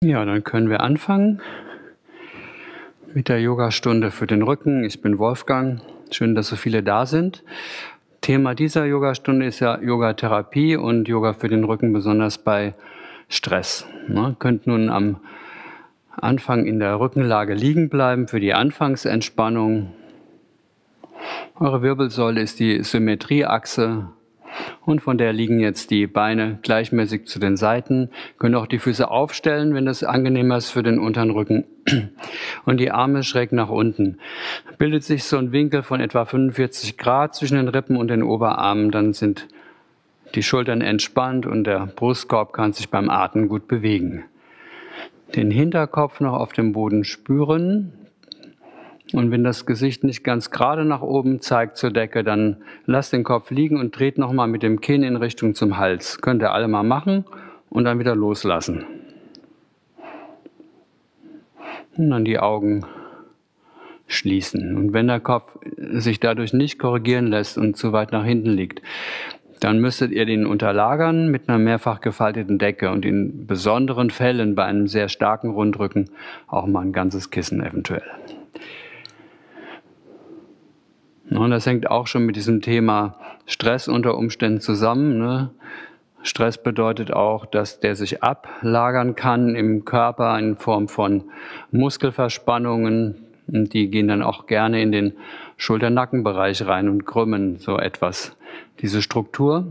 Ja, dann können wir anfangen mit der Yogastunde für den Rücken. Ich bin Wolfgang. Schön, dass so viele da sind. Thema dieser Yogastunde ist ja Yogatherapie und Yoga für den Rücken, besonders bei Stress. Ne? Könnt nun am Anfang in der Rückenlage liegen bleiben für die Anfangsentspannung. Eure Wirbelsäule ist die Symmetrieachse und von der liegen jetzt die Beine gleichmäßig zu den Seiten. Könnt auch die Füße aufstellen, wenn das angenehmer ist für den unteren Rücken. Und die Arme schräg nach unten. Bildet sich so ein Winkel von etwa 45 Grad zwischen den Rippen und den Oberarmen. Dann sind die Schultern entspannt und der Brustkorb kann sich beim Atmen gut bewegen. Den Hinterkopf noch auf dem Boden spüren. Und wenn das Gesicht nicht ganz gerade nach oben zeigt zur Decke, dann lasst den Kopf liegen und dreht nochmal mit dem Kinn in Richtung zum Hals. Könnt ihr alle mal machen und dann wieder loslassen. Und dann die Augen schließen. Und wenn der Kopf sich dadurch nicht korrigieren lässt und zu weit nach hinten liegt, dann müsstet ihr den unterlagern mit einer mehrfach gefalteten Decke und in besonderen Fällen bei einem sehr starken Rundrücken auch mal ein ganzes Kissen eventuell. Und das hängt auch schon mit diesem Thema Stress unter Umständen zusammen. Ne? Stress bedeutet auch, dass der sich ablagern kann im Körper in Form von Muskelverspannungen. Die gehen dann auch gerne in den Schulter-Nackenbereich rein und krümmen so etwas diese Struktur.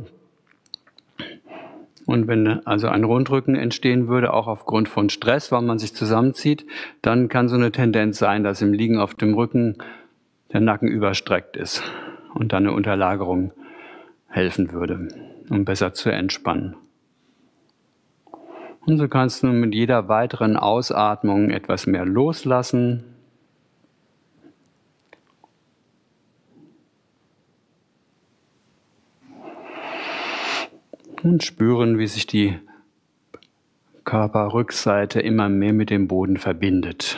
Und wenn also ein Rundrücken entstehen würde, auch aufgrund von Stress, weil man sich zusammenzieht, dann kann so eine Tendenz sein, dass im Liegen auf dem Rücken der Nacken überstreckt ist und dann eine Unterlagerung helfen würde, um besser zu entspannen. Und so kannst du mit jeder weiteren Ausatmung etwas mehr loslassen. Und spüren, wie sich die Körperrückseite immer mehr mit dem Boden verbindet.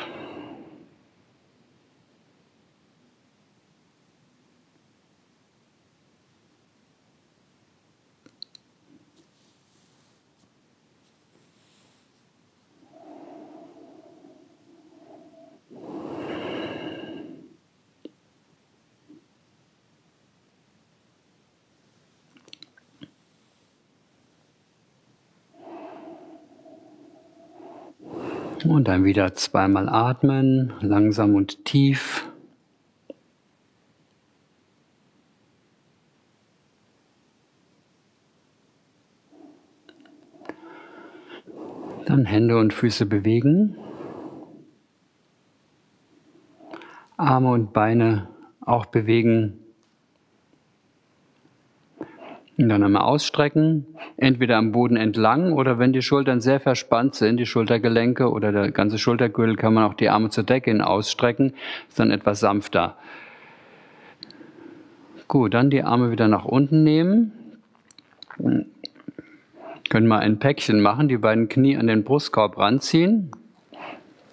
Und dann wieder zweimal atmen, langsam und tief. Dann Hände und Füße bewegen. Arme und Beine auch bewegen. Und dann einmal ausstrecken, entweder am Boden entlang oder wenn die Schultern sehr verspannt sind, die Schultergelenke oder der ganze Schultergürtel, kann man auch die Arme zur Decke hin ausstrecken, ist dann etwas sanfter. Gut, dann die Arme wieder nach unten nehmen. Können wir ein Päckchen machen, die beiden Knie an den Brustkorb ranziehen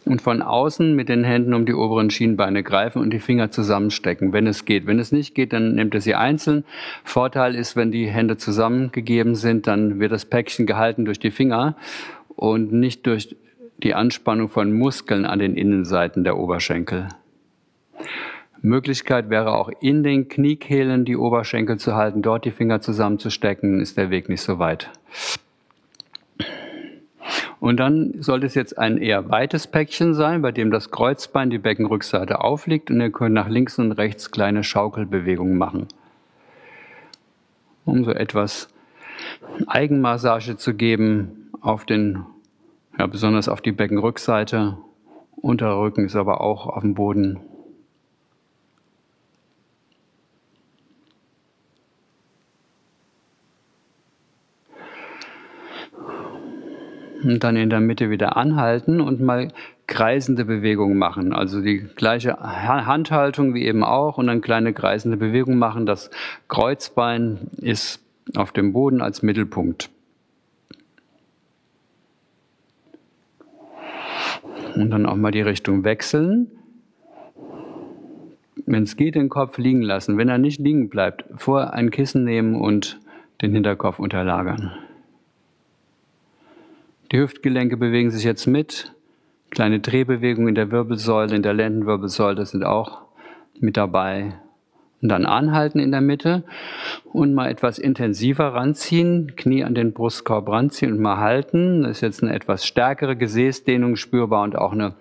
und von außen mit den Händen um die oberen Schienbeine greifen und die Finger zusammenstecken, wenn es geht. Wenn es nicht geht, dann nehmt ihr sie einzeln. Vorteil ist, wenn die Hände zusammengegeben sind, dann wird das Päckchen gehalten durch die Finger und nicht durch die Anspannung von Muskeln an den Innenseiten der Oberschenkel. Möglichkeit wäre auch in den Kniekehlen die Oberschenkel zu halten, dort die Finger zusammenzustecken, ist der Weg nicht so weit. Und dann sollte es jetzt ein eher weites Päckchen sein, bei dem das Kreuzbein die Beckenrückseite aufliegt und ihr könnt nach links und rechts kleine Schaukelbewegungen machen. Um so etwas Eigenmassage zu geben auf den, ja, besonders auf die Beckenrückseite. Unterrücken ist aber auch auf dem Boden und dann in der Mitte wieder anhalten und mal kreisende Bewegungen machen. Also die gleiche Handhaltung wie eben auch und dann kleine kreisende Bewegungen machen. Das Kreuzbein ist auf dem Boden als Mittelpunkt. Und dann auch mal die Richtung wechseln. Wenn es geht, den Kopf liegen lassen. Wenn er nicht liegen bleibt, vor ein Kissen nehmen und den Hinterkopf unterlagern. Die Hüftgelenke bewegen sich jetzt mit. Kleine Drehbewegungen in der Wirbelsäule, in der Lendenwirbelsäule sind auch mit dabei. Und dann anhalten in der Mitte und mal etwas intensiver ranziehen, Knie an den Brustkorb ranziehen und mal halten. Das ist jetzt eine etwas stärkere Gesäßdehnung spürbar und auch eine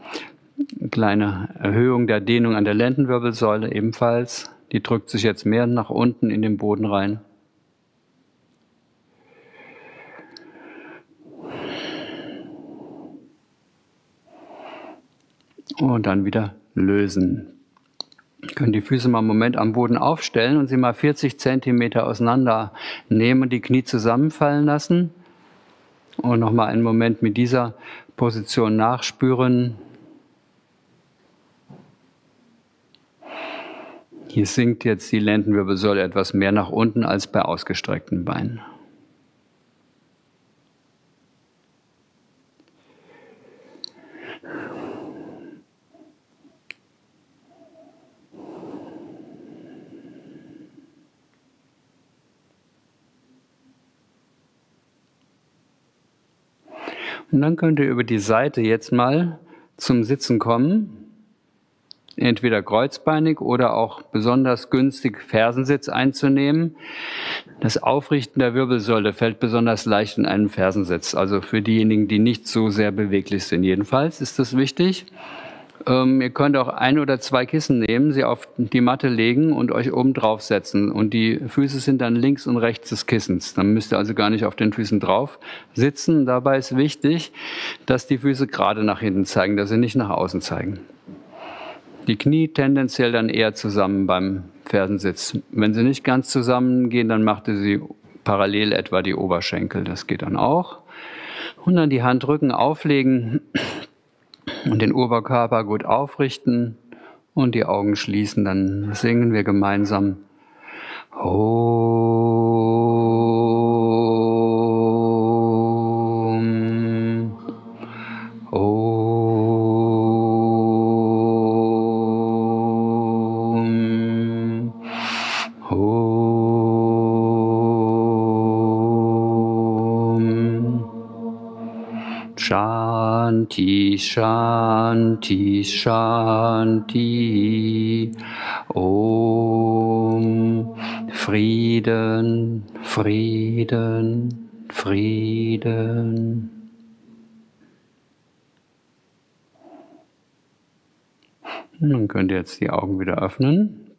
kleine Erhöhung der Dehnung an der Lendenwirbelsäule ebenfalls. Die drückt sich jetzt mehr nach unten in den Boden rein. Und dann wieder lösen. Ihr könnt die Füße mal einen Moment am Boden aufstellen und sie mal 40 Zentimeter auseinander nehmen und die Knie zusammenfallen lassen. Und nochmal einen Moment mit dieser Position nachspüren. Hier sinkt jetzt die Lendenwirbelsäule etwas mehr nach unten als bei ausgestreckten Beinen. Und dann könnt ihr über die Seite jetzt mal zum Sitzen kommen. Entweder kreuzbeinig oder auch besonders günstig Fersensitz einzunehmen. Das Aufrichten der Wirbelsäule fällt besonders leicht in einen Fersensitz. Also für diejenigen, die nicht so sehr beweglich sind. Jedenfalls ist das wichtig. Ähm, ihr könnt auch ein oder zwei Kissen nehmen, sie auf die Matte legen und euch oben drauf setzen. Und die Füße sind dann links und rechts des Kissens. Dann müsst ihr also gar nicht auf den Füßen drauf sitzen. Dabei ist wichtig, dass die Füße gerade nach hinten zeigen, dass sie nicht nach außen zeigen. Die Knie tendenziell dann eher zusammen beim Fersensitz. Wenn sie nicht ganz zusammengehen, dann macht ihr sie parallel etwa die Oberschenkel. Das geht dann auch. Und dann die Handrücken auflegen und den Oberkörper gut aufrichten und die Augen schließen. Dann singen wir gemeinsam. Om. Shanti, Shanti, Shanti. Om. Frieden, Frieden, Frieden. Dann könnt ihr jetzt die Augen wieder öffnen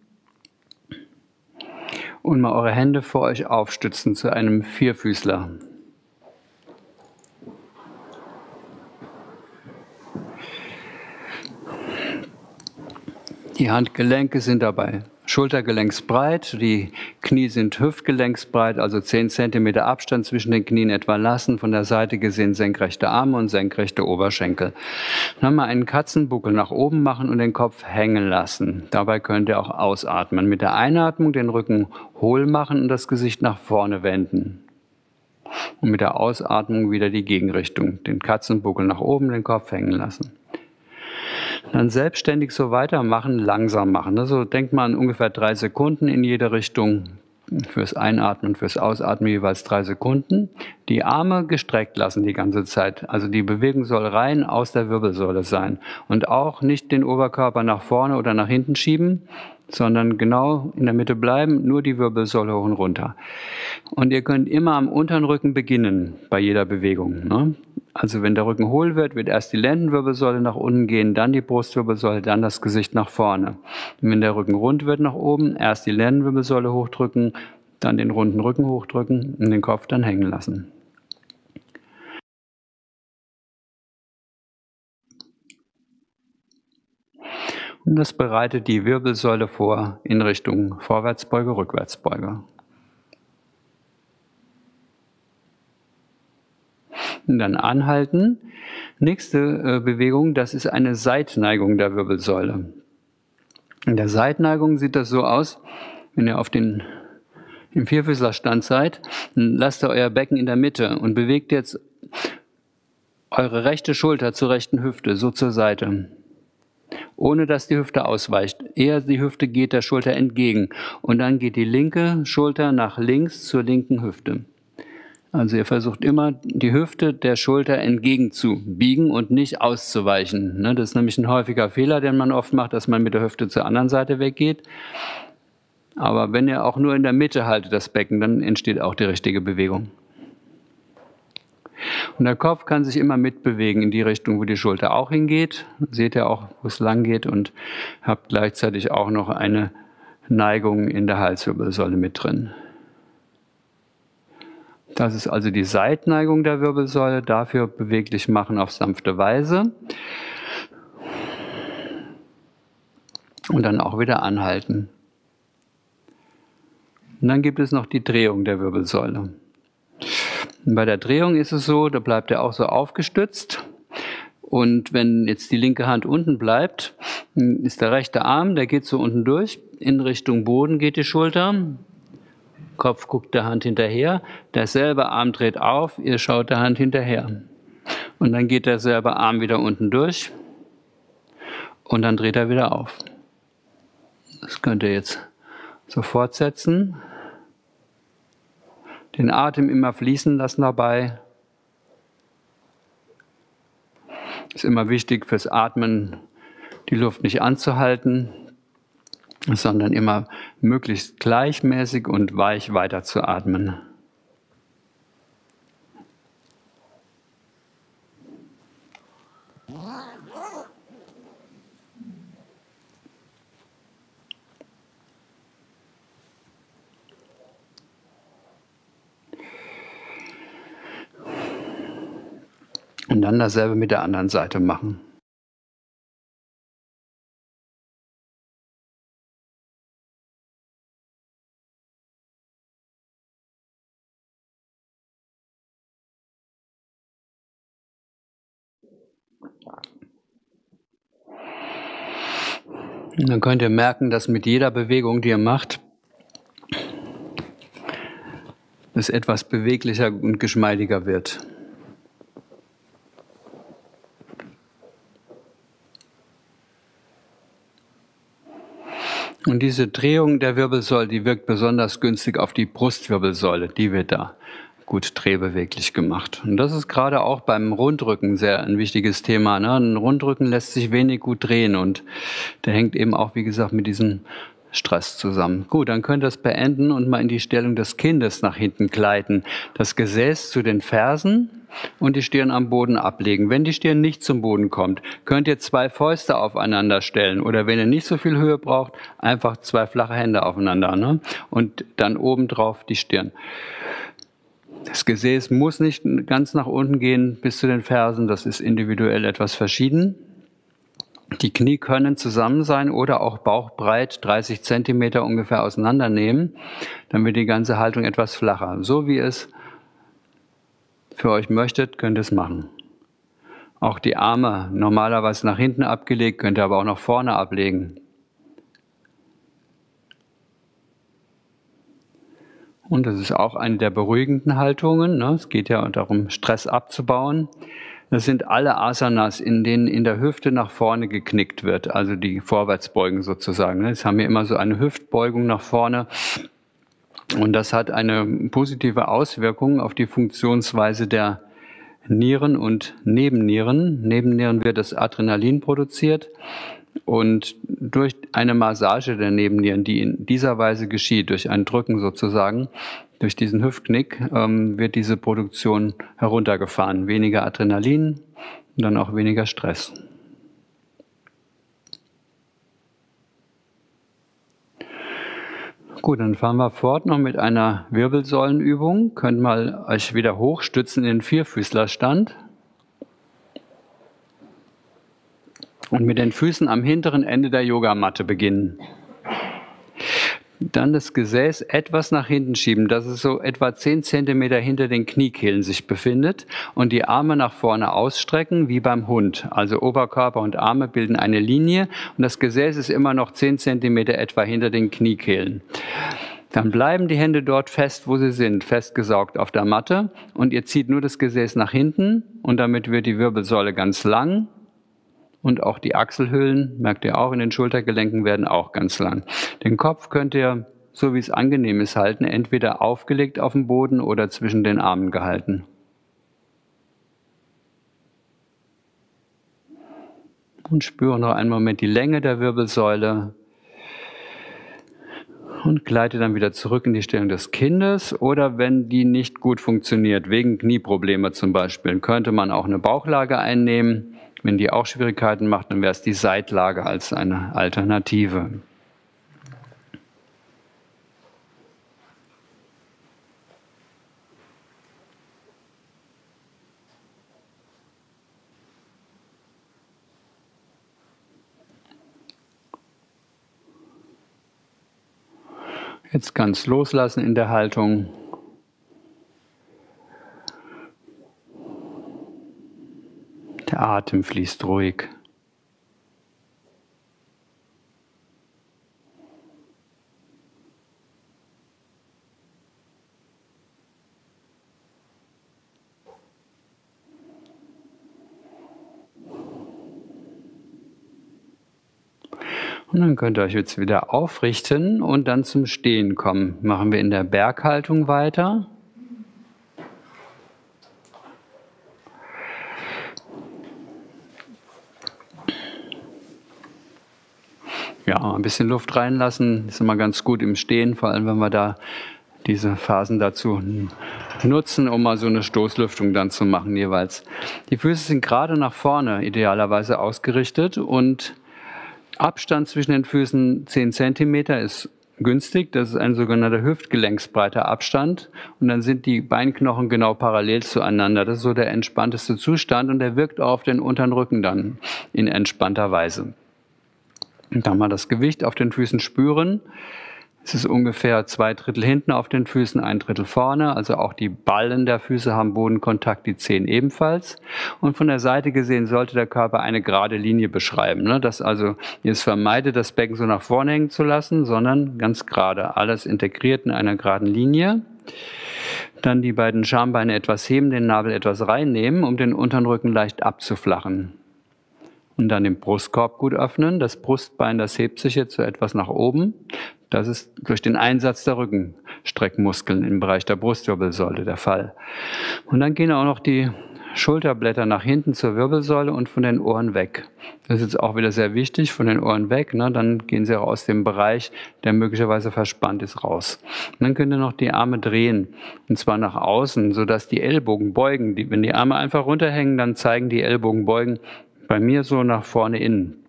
und mal eure Hände vor euch aufstützen zu einem Vierfüßler. Die Handgelenke sind dabei schultergelenksbreit, die Knie sind hüftgelenksbreit, also 10 cm Abstand zwischen den Knien etwa lassen, von der Seite gesehen senkrechte Arme und senkrechte Oberschenkel. Dann mal einen Katzenbuckel nach oben machen und den Kopf hängen lassen. Dabei könnt ihr auch ausatmen. Mit der Einatmung den Rücken hohl machen und das Gesicht nach vorne wenden. Und mit der Ausatmung wieder die Gegenrichtung. Den Katzenbuckel nach oben, den Kopf hängen lassen dann selbstständig so weitermachen, langsam machen. Also denkt man ungefähr drei Sekunden in jede Richtung. Fürs Einatmen, fürs Ausatmen jeweils drei Sekunden. Die Arme gestreckt lassen die ganze Zeit. Also die Bewegung soll rein aus der Wirbelsäule sein. Und auch nicht den Oberkörper nach vorne oder nach hinten schieben, sondern genau in der Mitte bleiben, nur die Wirbelsäule hoch und runter. Und ihr könnt immer am unteren Rücken beginnen bei jeder Bewegung. Ne? Also wenn der Rücken hohl wird, wird erst die Lendenwirbelsäule nach unten gehen, dann die Brustwirbelsäule, dann das Gesicht nach vorne. Und wenn der Rücken rund wird nach oben, erst die Lendenwirbelsäule hochdrücken, dann den runden Rücken hochdrücken und den Kopf dann hängen lassen. Und das bereitet die Wirbelsäule vor in Richtung Vorwärtsbeuge, Rückwärtsbeuge. Und dann anhalten. Nächste äh, Bewegung, das ist eine Seitneigung der Wirbelsäule. In der Seitneigung sieht das so aus, wenn ihr auf den im Vierfüßlerstand seid, lasst ihr euer Becken in der Mitte und bewegt jetzt eure rechte Schulter zur rechten Hüfte, so zur Seite. Ohne dass die Hüfte ausweicht. Eher die Hüfte geht der Schulter entgegen. Und dann geht die linke Schulter nach links zur linken Hüfte. Also ihr versucht immer, die Hüfte der Schulter entgegenzubiegen und nicht auszuweichen. Ne? Das ist nämlich ein häufiger Fehler, den man oft macht, dass man mit der Hüfte zur anderen Seite weggeht. Aber wenn ihr auch nur in der Mitte haltet, das Becken, dann entsteht auch die richtige Bewegung. Und der Kopf kann sich immer mitbewegen in die Richtung, wo die Schulter auch hingeht. Seht ihr auch, wo es lang geht und habt gleichzeitig auch noch eine Neigung in der Halswirbelsäule mit drin. Das ist also die Seitneigung der Wirbelsäule. Dafür beweglich machen auf sanfte Weise. Und dann auch wieder anhalten. Und dann gibt es noch die Drehung der Wirbelsäule. Und bei der Drehung ist es so, da bleibt er auch so aufgestützt. Und wenn jetzt die linke Hand unten bleibt, ist der rechte Arm, der geht so unten durch. In Richtung Boden geht die Schulter. Kopf guckt der Hand hinterher. Derselbe Arm dreht auf, ihr schaut der Hand hinterher. Und dann geht derselbe Arm wieder unten durch. Und dann dreht er wieder auf. Das könnt ihr jetzt so fortsetzen. Den Atem immer fließen lassen dabei. Ist immer wichtig fürs Atmen, die Luft nicht anzuhalten, sondern immer möglichst gleichmäßig und weich weiter zu atmen. Und dann dasselbe mit der anderen Seite machen. Und dann könnt ihr merken, dass mit jeder Bewegung, die ihr macht, es etwas beweglicher und geschmeidiger wird. Und diese Drehung der Wirbelsäule, die wirkt besonders günstig auf die Brustwirbelsäule, die wird da gut drehbeweglich gemacht. Und das ist gerade auch beim Rundrücken sehr ein wichtiges Thema. Ne? Ein Rundrücken lässt sich wenig gut drehen und der hängt eben auch, wie gesagt, mit diesem Stress zusammen. Gut, dann könnt ihr es beenden und mal in die Stellung des Kindes nach hinten gleiten. Das Gesäß zu den Fersen und die Stirn am Boden ablegen. Wenn die Stirn nicht zum Boden kommt, könnt ihr zwei Fäuste aufeinander stellen oder wenn ihr nicht so viel Höhe braucht, einfach zwei flache Hände aufeinander ne? und dann obendrauf die Stirn. Das Gesäß muss nicht ganz nach unten gehen bis zu den Fersen, das ist individuell etwas verschieden. Die Knie können zusammen sein oder auch bauchbreit 30 Zentimeter ungefähr auseinandernehmen, dann wird die ganze Haltung etwas flacher. So wie es für euch möchtet, könnt ihr es machen. Auch die Arme normalerweise nach hinten abgelegt, könnt ihr aber auch nach vorne ablegen. Und das ist auch eine der beruhigenden Haltungen. Ne? Es geht ja darum, Stress abzubauen. Das sind alle Asanas, in denen in der Hüfte nach vorne geknickt wird, also die Vorwärtsbeugen sozusagen. Jetzt haben wir immer so eine Hüftbeugung nach vorne. Und das hat eine positive Auswirkung auf die Funktionsweise der Nieren und Nebennieren. Nebennieren wird das Adrenalin produziert und durch eine Massage der Nebennieren, die in dieser Weise geschieht, durch ein Drücken sozusagen, durch diesen Hüftknick, ähm, wird diese Produktion heruntergefahren. Weniger Adrenalin und dann auch weniger Stress. Gut, dann fahren wir fort noch mit einer Wirbelsäulenübung. Könnt mal euch wieder hochstützen in den Vierfüßlerstand. Und mit den Füßen am hinteren Ende der Yogamatte beginnen. Dann das Gesäß etwas nach hinten schieben, dass es so etwa 10 cm hinter den Kniekehlen sich befindet und die Arme nach vorne ausstrecken wie beim Hund. Also Oberkörper und Arme bilden eine Linie und das Gesäß ist immer noch 10 cm etwa hinter den Kniekehlen. Dann bleiben die Hände dort fest, wo sie sind, festgesaugt auf der Matte und ihr zieht nur das Gesäß nach hinten und damit wird die Wirbelsäule ganz lang und auch die Achselhöhlen, merkt ihr auch, in den Schultergelenken werden auch ganz lang. Den Kopf könnt ihr so wie es angenehm ist, halten, entweder aufgelegt auf dem Boden oder zwischen den Armen gehalten. Und spüre noch einen Moment die Länge der Wirbelsäule. Und gleite dann wieder zurück in die Stellung des Kindes. Oder wenn die nicht gut funktioniert, wegen Knieprobleme zum Beispiel, könnte man auch eine Bauchlage einnehmen. Wenn die auch Schwierigkeiten macht, dann wäre es die Seitlage als eine Alternative. Jetzt ganz loslassen in der Haltung. Der Atem fließt ruhig. Und dann könnt ihr euch jetzt wieder aufrichten und dann zum Stehen kommen. Machen wir in der Berghaltung weiter. Ein bisschen Luft reinlassen, ist immer ganz gut im Stehen, vor allem wenn wir da diese Phasen dazu nutzen, um mal so eine Stoßlüftung dann zu machen jeweils. Die Füße sind gerade nach vorne idealerweise ausgerichtet und Abstand zwischen den Füßen 10 cm ist günstig. Das ist ein sogenannter hüftgelenksbreiter Abstand. Und dann sind die Beinknochen genau parallel zueinander. Das ist so der entspannteste Zustand und der wirkt auch auf den unteren Rücken dann in entspannter Weise. Und dann mal das Gewicht auf den Füßen spüren. Es ist ungefähr zwei Drittel hinten auf den Füßen, ein Drittel vorne. Also auch die Ballen der Füße haben Bodenkontakt, die Zehen ebenfalls. Und von der Seite gesehen sollte der Körper eine gerade Linie beschreiben. Ne? Dass also ihr es vermeidet, das Becken so nach vorne hängen zu lassen, sondern ganz gerade. Alles integriert in einer geraden Linie. Dann die beiden Schambeine etwas heben, den Nabel etwas reinnehmen, um den unteren Rücken leicht abzuflachen. Und dann den Brustkorb gut öffnen. Das Brustbein, das hebt sich jetzt so etwas nach oben. Das ist durch den Einsatz der Rückenstreckmuskeln im Bereich der Brustwirbelsäule der Fall. Und dann gehen auch noch die Schulterblätter nach hinten zur Wirbelsäule und von den Ohren weg. Das ist jetzt auch wieder sehr wichtig, von den Ohren weg. Ne? Dann gehen sie auch aus dem Bereich, der möglicherweise verspannt ist, raus. Und dann könnt ihr noch die Arme drehen, und zwar nach außen, sodass die Ellbogen beugen. Die, wenn die Arme einfach runterhängen, dann zeigen die Ellbogen beugen bei mir so nach vorne innen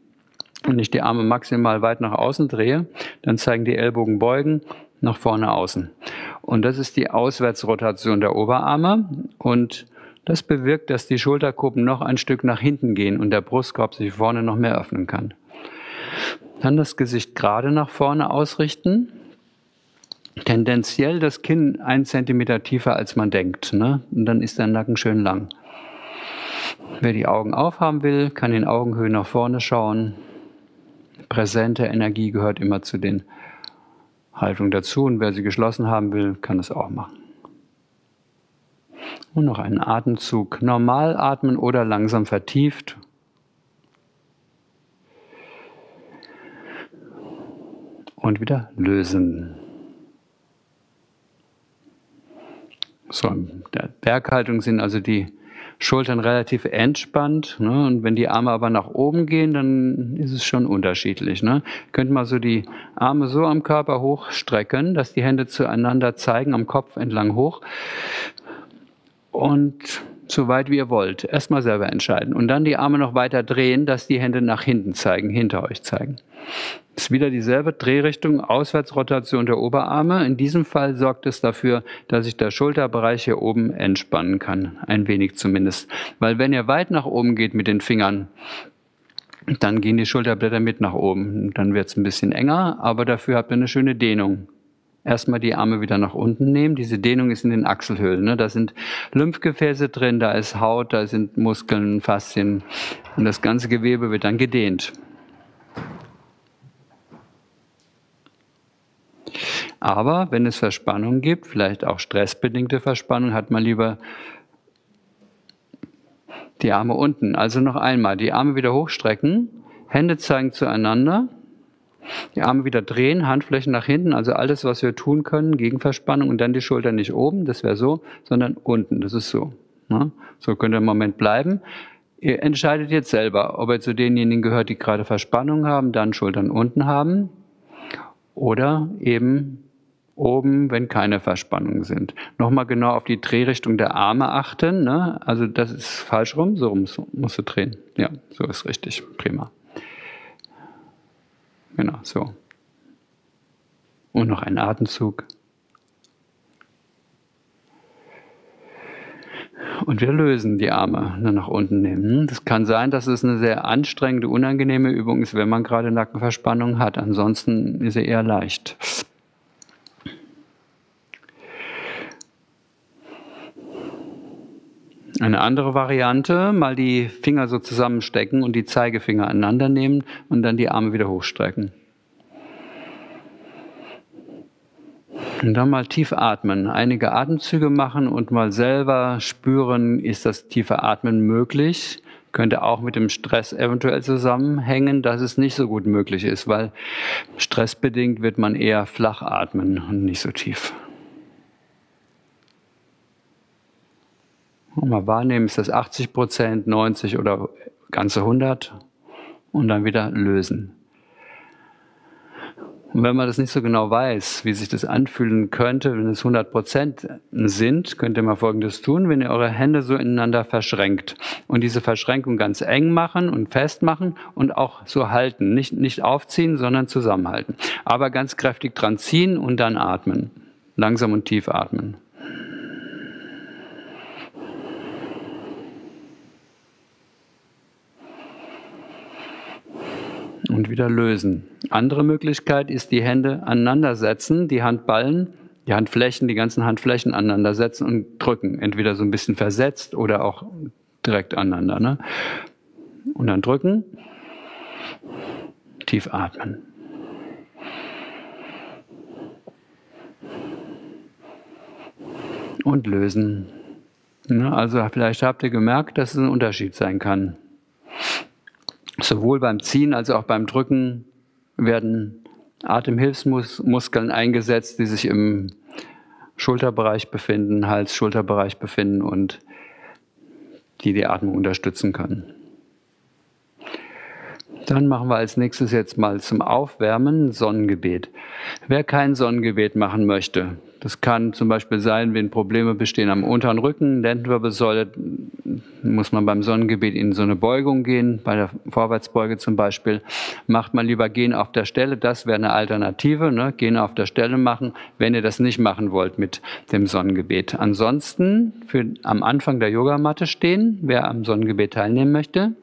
und ich die Arme maximal weit nach außen drehe, dann zeigen die Ellbogen beugen nach vorne außen. Und das ist die Auswärtsrotation der Oberarme und das bewirkt, dass die Schulterkuppen noch ein Stück nach hinten gehen und der Brustkorb sich vorne noch mehr öffnen kann. Dann das Gesicht gerade nach vorne ausrichten. Tendenziell das Kinn ein Zentimeter tiefer als man denkt. Ne? Und dann ist der Nacken schön lang. Wer die Augen aufhaben will, kann in Augenhöhe nach vorne schauen präsente Energie gehört immer zu den Haltungen dazu und wer sie geschlossen haben will, kann es auch machen. Und noch einen Atemzug. Normal atmen oder langsam vertieft. Und wieder lösen. So, in der Berghaltung sind also die Schultern relativ entspannt. Ne? Und wenn die Arme aber nach oben gehen, dann ist es schon unterschiedlich. Ne? Könnt mal so die Arme so am Körper hochstrecken, dass die Hände zueinander zeigen, am Kopf entlang hoch. Und so weit wie ihr wollt. Erstmal selber entscheiden. Und dann die Arme noch weiter drehen, dass die Hände nach hinten zeigen, hinter euch zeigen. Das ist wieder dieselbe Drehrichtung, Auswärtsrotation der Oberarme. In diesem Fall sorgt es dafür, dass sich der Schulterbereich hier oben entspannen kann. Ein wenig zumindest. Weil wenn ihr weit nach oben geht mit den Fingern, dann gehen die Schulterblätter mit nach oben. Dann wird es ein bisschen enger, aber dafür habt ihr eine schöne Dehnung. Erstmal die Arme wieder nach unten nehmen. Diese Dehnung ist in den Achselhöhlen. Ne? Da sind Lymphgefäße drin, da ist Haut, da sind Muskeln, Faszien. Und das ganze Gewebe wird dann gedehnt. Aber wenn es Verspannung gibt, vielleicht auch stressbedingte Verspannung, hat man lieber die Arme unten. Also noch einmal, die Arme wieder hochstrecken, Hände zeigen zueinander Die Arme wieder drehen, Handflächen nach hinten, also alles, was wir tun können, Gegenverspannung und dann die Schulter nicht oben, das wäre so, sondern unten, das ist so. Ne? So könnt ihr im Moment bleiben. Ihr entscheidet jetzt selber, ob ihr zu denjenigen gehört, die gerade Verspannung haben, dann Schultern unten haben oder eben oben, wenn keine Verspannungen sind. Nochmal genau auf die Drehrichtung der Arme achten. Ne? Also das ist falsch rum, so rum musst du drehen. Ja, so ist richtig. Prima. Genau, so. Und noch ein Atemzug. Und wir lösen die Arme dann nach unten nehmen. Das kann sein, dass es eine sehr anstrengende, unangenehme Übung ist, wenn man gerade Nackenverspannung hat. Ansonsten ist sie eher leicht. Eine andere Variante, mal die Finger so zusammenstecken und die Zeigefinger aneinander nehmen und dann die Arme wieder hochstrecken. Und dann mal tief atmen, einige Atemzüge machen und mal selber spüren, ist das tiefe Atmen möglich? Könnte auch mit dem Stress eventuell zusammenhängen, dass es nicht so gut möglich ist, weil stressbedingt wird man eher flach atmen und nicht so tief. Mal wahrnehmen, ist das 80 Prozent, 90 oder ganze 100 und dann wieder lösen. Und wenn man das nicht so genau weiß, wie sich das anfühlen könnte, wenn es 100 Prozent sind, könnt ihr mal Folgendes tun, wenn ihr eure Hände so ineinander verschränkt und diese Verschränkung ganz eng machen und festmachen und auch so halten. Nicht, nicht aufziehen, sondern zusammenhalten. Aber ganz kräftig dran ziehen und dann atmen. Langsam und tief atmen. Und wieder lösen. Andere Möglichkeit ist die Hände aneinandersetzen, die Handballen, die Handflächen, die ganzen Handflächen aneinandersetzen und drücken. Entweder so ein bisschen versetzt oder auch direkt aneinander. Ne? Und dann drücken, tief atmen. Und lösen. Also vielleicht habt ihr gemerkt, dass es ein Unterschied sein kann. Sowohl beim Ziehen als auch beim Drücken werden Atemhilfsmuskeln eingesetzt, die sich im Schulterbereich befinden, Hals-Schulterbereich befinden und die die Atmung unterstützen können. Dann machen wir als nächstes jetzt mal zum Aufwärmen Sonnengebet. Wer kein Sonnengebet machen möchte, das kann zum Beispiel sein, wenn Probleme bestehen am unteren Rücken, Lendenwirbelsäule, muss man beim Sonnengebet in so eine Beugung gehen, bei der Vorwärtsbeuge zum Beispiel. Macht man lieber Gehen auf der Stelle, das wäre eine Alternative, ne? Gehen auf der Stelle machen, wenn ihr das nicht machen wollt mit dem Sonnengebet. Ansonsten für am Anfang der Yogamatte stehen, wer am Sonnengebet teilnehmen möchte.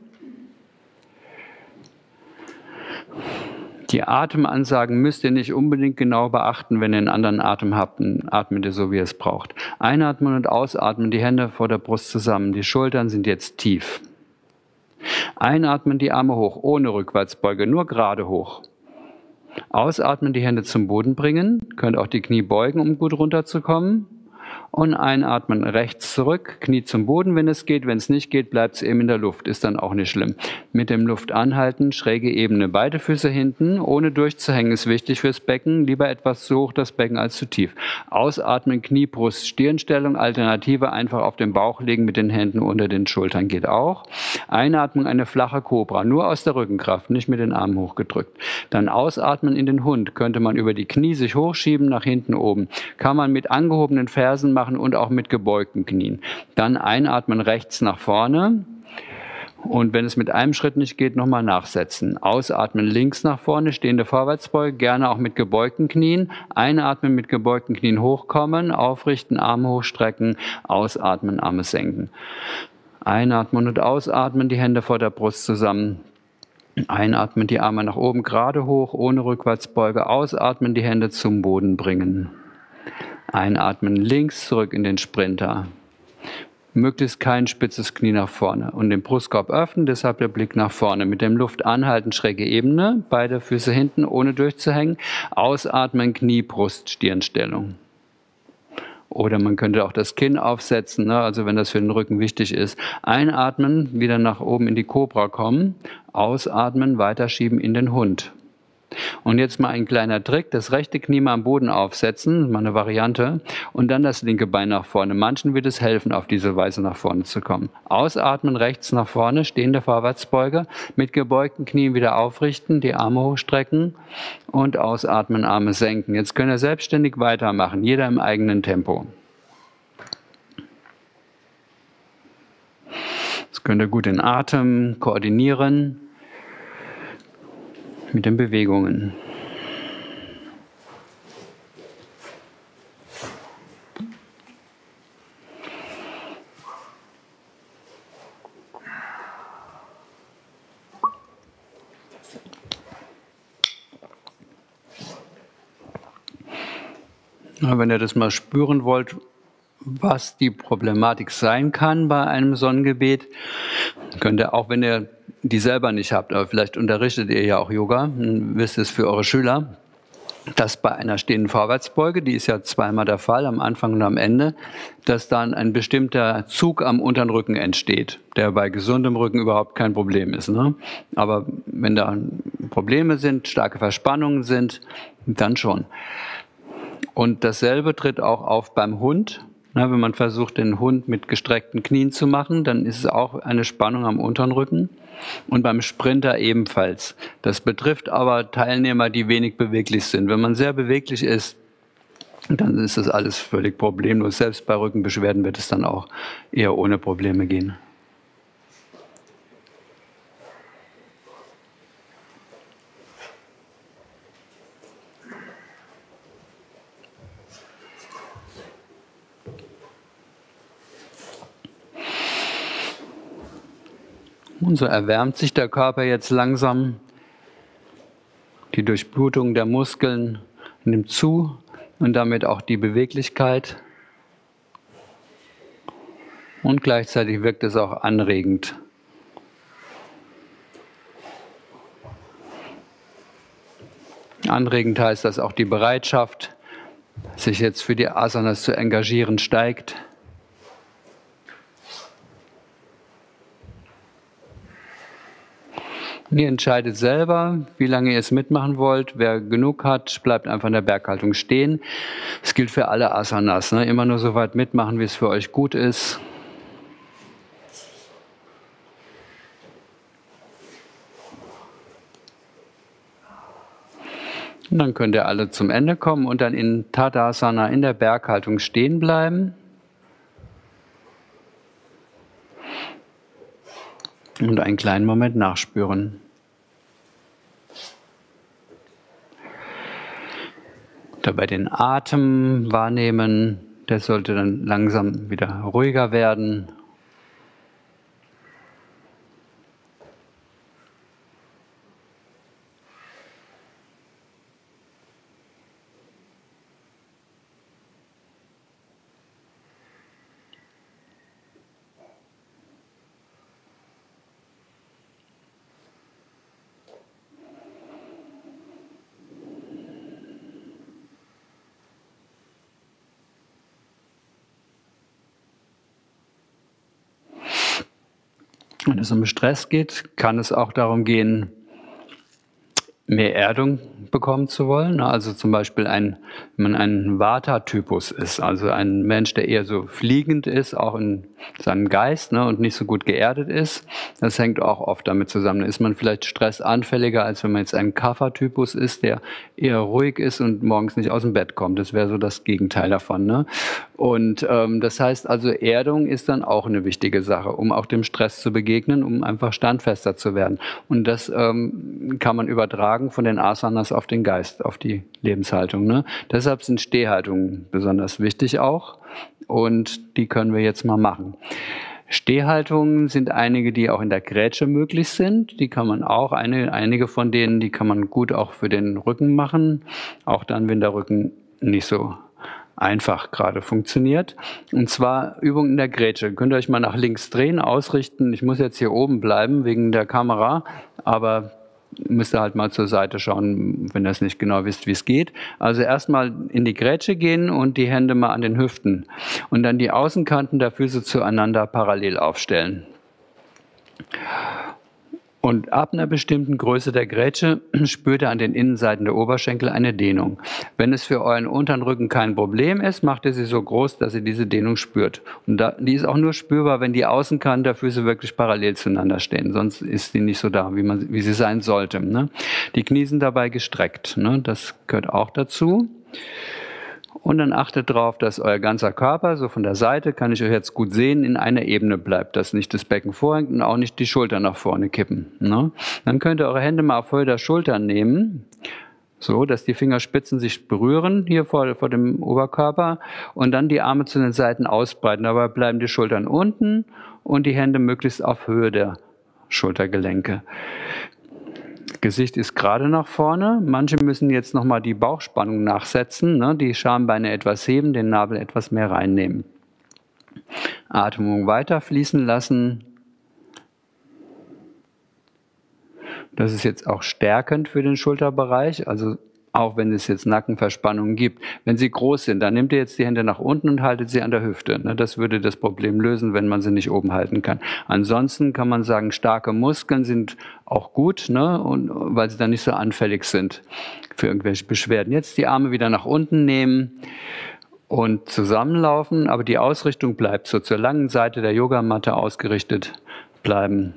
Die Atemansagen müsst ihr nicht unbedingt genau beachten, wenn ihr einen anderen Atem habt, atmet ihr so, wie ihr es braucht. Einatmen und ausatmen, die Hände vor der Brust zusammen, die Schultern sind jetzt tief. Einatmen, die Arme hoch, ohne Rückwärtsbeuge, nur gerade hoch. Ausatmen, die Hände zum Boden bringen, könnt auch die Knie beugen, um gut runterzukommen und einatmen rechts zurück, Knie zum Boden, wenn es geht. Wenn es nicht geht, bleibt es eben in der Luft, ist dann auch nicht schlimm. Mit dem Luft anhalten, schräge Ebene, beide Füße hinten, ohne durchzuhängen, ist wichtig fürs Becken. Lieber etwas zu hoch das Becken als zu tief. Ausatmen, Knie, Brust, Stirnstellung, Alternative einfach auf den Bauch legen mit den Händen unter den Schultern geht auch. Einatmen, eine flache Cobra, nur aus der Rückenkraft, nicht mit den Armen hochgedrückt. Dann ausatmen in den Hund, könnte man über die Knie sich hochschieben, nach hinten oben. Kann man mit angehobenen Fersen machen, machen und auch mit gebeugten Knien. Dann einatmen rechts nach vorne. Und wenn es mit einem Schritt nicht geht, nochmal nachsetzen. Ausatmen links nach vorne, stehende Vorwärtsbeuge, gerne auch mit gebeugten Knien. Einatmen mit gebeugten Knien hochkommen, aufrichten, Arme hochstrecken, ausatmen, Arme senken. Einatmen und ausatmen, die Hände vor der Brust zusammen. Einatmen, die Arme nach oben gerade hoch, ohne Rückwärtsbeuge. Ausatmen, die Hände zum Boden bringen. Einatmen, links zurück in den Sprinter. Möglichst kein spitzes Knie nach vorne und den Brustkorb öffnen, deshalb der Blick nach vorne. Mit dem Luft anhalten, schräge Ebene, beide Füße hinten, ohne durchzuhängen. Ausatmen, Knie, Brust, Stirnstellung. Oder man könnte auch das Kinn aufsetzen, ne? also wenn das für den Rücken wichtig ist. Einatmen, wieder nach oben in die Cobra kommen. Ausatmen, weiterschieben in den Hund. Und jetzt mal ein kleiner Trick, das rechte Knie mal am Boden aufsetzen, mal eine Variante, und dann das linke Bein nach vorne. Manchen wird es helfen, auf diese Weise nach vorne zu kommen. Ausatmen, rechts nach vorne, stehende Vorwärtsbeuge, mit gebeugten Knien wieder aufrichten, die Arme hochstrecken und ausatmen, Arme senken. Jetzt könnt ihr selbstständig weitermachen, jeder im eigenen Tempo. Jetzt könnt ihr gut den Atem koordinieren mit den Bewegungen. Wenn ihr das mal spüren wollt, was die Problematik sein kann bei einem Sonnengebet, könnt ihr auch, wenn ihr die selber nicht habt, aber vielleicht unterrichtet ihr ja auch Yoga, wisst es für eure Schüler, dass bei einer stehenden Vorwärtsbeuge, die ist ja zweimal der Fall, am Anfang und am Ende, dass dann ein bestimmter Zug am unteren Rücken entsteht, der bei gesundem Rücken überhaupt kein Problem ist. Ne? Aber wenn da Probleme sind, starke Verspannungen sind, dann schon. Und dasselbe tritt auch auf beim Hund. Na, wenn man versucht, den Hund mit gestreckten Knien zu machen, dann ist es auch eine Spannung am unteren Rücken. Und beim Sprinter ebenfalls. Das betrifft aber Teilnehmer, die wenig beweglich sind. Wenn man sehr beweglich ist, dann ist das alles völlig problemlos. Selbst bei Rückenbeschwerden wird es dann auch eher ohne Probleme gehen. Und so erwärmt sich der Körper jetzt langsam. Die Durchblutung der Muskeln nimmt zu und damit auch die Beweglichkeit. Und gleichzeitig wirkt es auch anregend. Anregend heißt, dass auch die Bereitschaft, sich jetzt für die Asanas zu engagieren, steigt. Ihr entscheidet selber, wie lange ihr es mitmachen wollt. Wer genug hat, bleibt einfach in der Berghaltung stehen. Es gilt für alle Asanas. Ne? Immer nur so weit mitmachen, wie es für euch gut ist. Und dann könnt ihr alle zum Ende kommen und dann in Tadasana in der Berghaltung stehen bleiben. Und einen kleinen Moment nachspüren. Dabei den Atem wahrnehmen. Der sollte dann langsam wieder ruhiger werden es um Stress geht, kann es auch darum gehen, mehr Erdung bekommen zu wollen. Also zum Beispiel ein, wenn man ein Vata-Typus ist, also ein Mensch, der eher so fliegend ist, auch in seinem Geist ne, und nicht so gut geerdet ist. Das hängt auch oft damit zusammen. Da ist man vielleicht stressanfälliger, als wenn man jetzt ein Kapha-Typus ist, der eher ruhig ist und morgens nicht aus dem Bett kommt. Das wäre so das Gegenteil davon. Ne? Und ähm, das heißt also, Erdung ist dann auch eine wichtige Sache, um auch dem Stress zu begegnen, um einfach standfester zu werden. Und das ähm, kann man übertragen von den Asanas auf den Geist, auf die Lebenshaltung. Ne? Deshalb sind Stehhaltungen besonders wichtig auch und die können wir jetzt mal machen. Stehhaltungen sind einige, die auch in der Grätsche möglich sind. Die kann man auch, eine, einige von denen, die kann man gut auch für den Rücken machen. Auch dann, wenn der Rücken nicht so einfach gerade funktioniert. Und zwar Übung in der Grätsche. Könnt ihr euch mal nach links drehen, ausrichten. Ich muss jetzt hier oben bleiben wegen der Kamera, aber müsst ihr halt mal zur Seite schauen, wenn ihr es nicht genau wisst, wie es geht. Also erstmal in die Grätsche gehen und die Hände mal an den Hüften und dann die Außenkanten der Füße zueinander parallel aufstellen. Und ab einer bestimmten Größe der Grätsche spürt ihr an den Innenseiten der Oberschenkel eine Dehnung. Wenn es für euren unteren Rücken kein Problem ist, macht ihr sie so groß, dass ihr diese Dehnung spürt. Und da, die ist auch nur spürbar, wenn die Außenkante der Füße wirklich parallel zueinander stehen. Sonst ist die nicht so da, wie, man, wie sie sein sollte. Ne? Die Knie sind dabei gestreckt. Ne? Das gehört auch dazu. Und dann achtet darauf, dass euer ganzer Körper, so von der Seite, kann ich euch jetzt gut sehen, in einer Ebene bleibt, dass nicht das Becken vorhängt und auch nicht die Schultern nach vorne kippen. Ne? Dann könnt ihr eure Hände mal auf Höhe der Schultern nehmen, so dass die Fingerspitzen sich berühren hier vor, vor dem Oberkörper und dann die Arme zu den Seiten ausbreiten. Dabei bleiben die Schultern unten und die Hände möglichst auf Höhe der Schultergelenke. Gesicht ist gerade nach vorne. Manche müssen jetzt nochmal die Bauchspannung nachsetzen, ne? die Schambeine etwas heben, den Nabel etwas mehr reinnehmen. Atmung weiter fließen lassen. Das ist jetzt auch stärkend für den Schulterbereich, also auch wenn es jetzt Nackenverspannungen gibt. Wenn sie groß sind, dann nehmt ihr jetzt die Hände nach unten und haltet sie an der Hüfte. Ne? Das würde das Problem lösen, wenn man sie nicht oben halten kann. Ansonsten kann man sagen, starke Muskeln sind auch gut, ne? und, weil sie dann nicht so anfällig sind für irgendwelche Beschwerden. Jetzt die Arme wieder nach unten nehmen und zusammenlaufen, aber die Ausrichtung bleibt so zur langen Seite der Yogamatte ausgerichtet bleiben.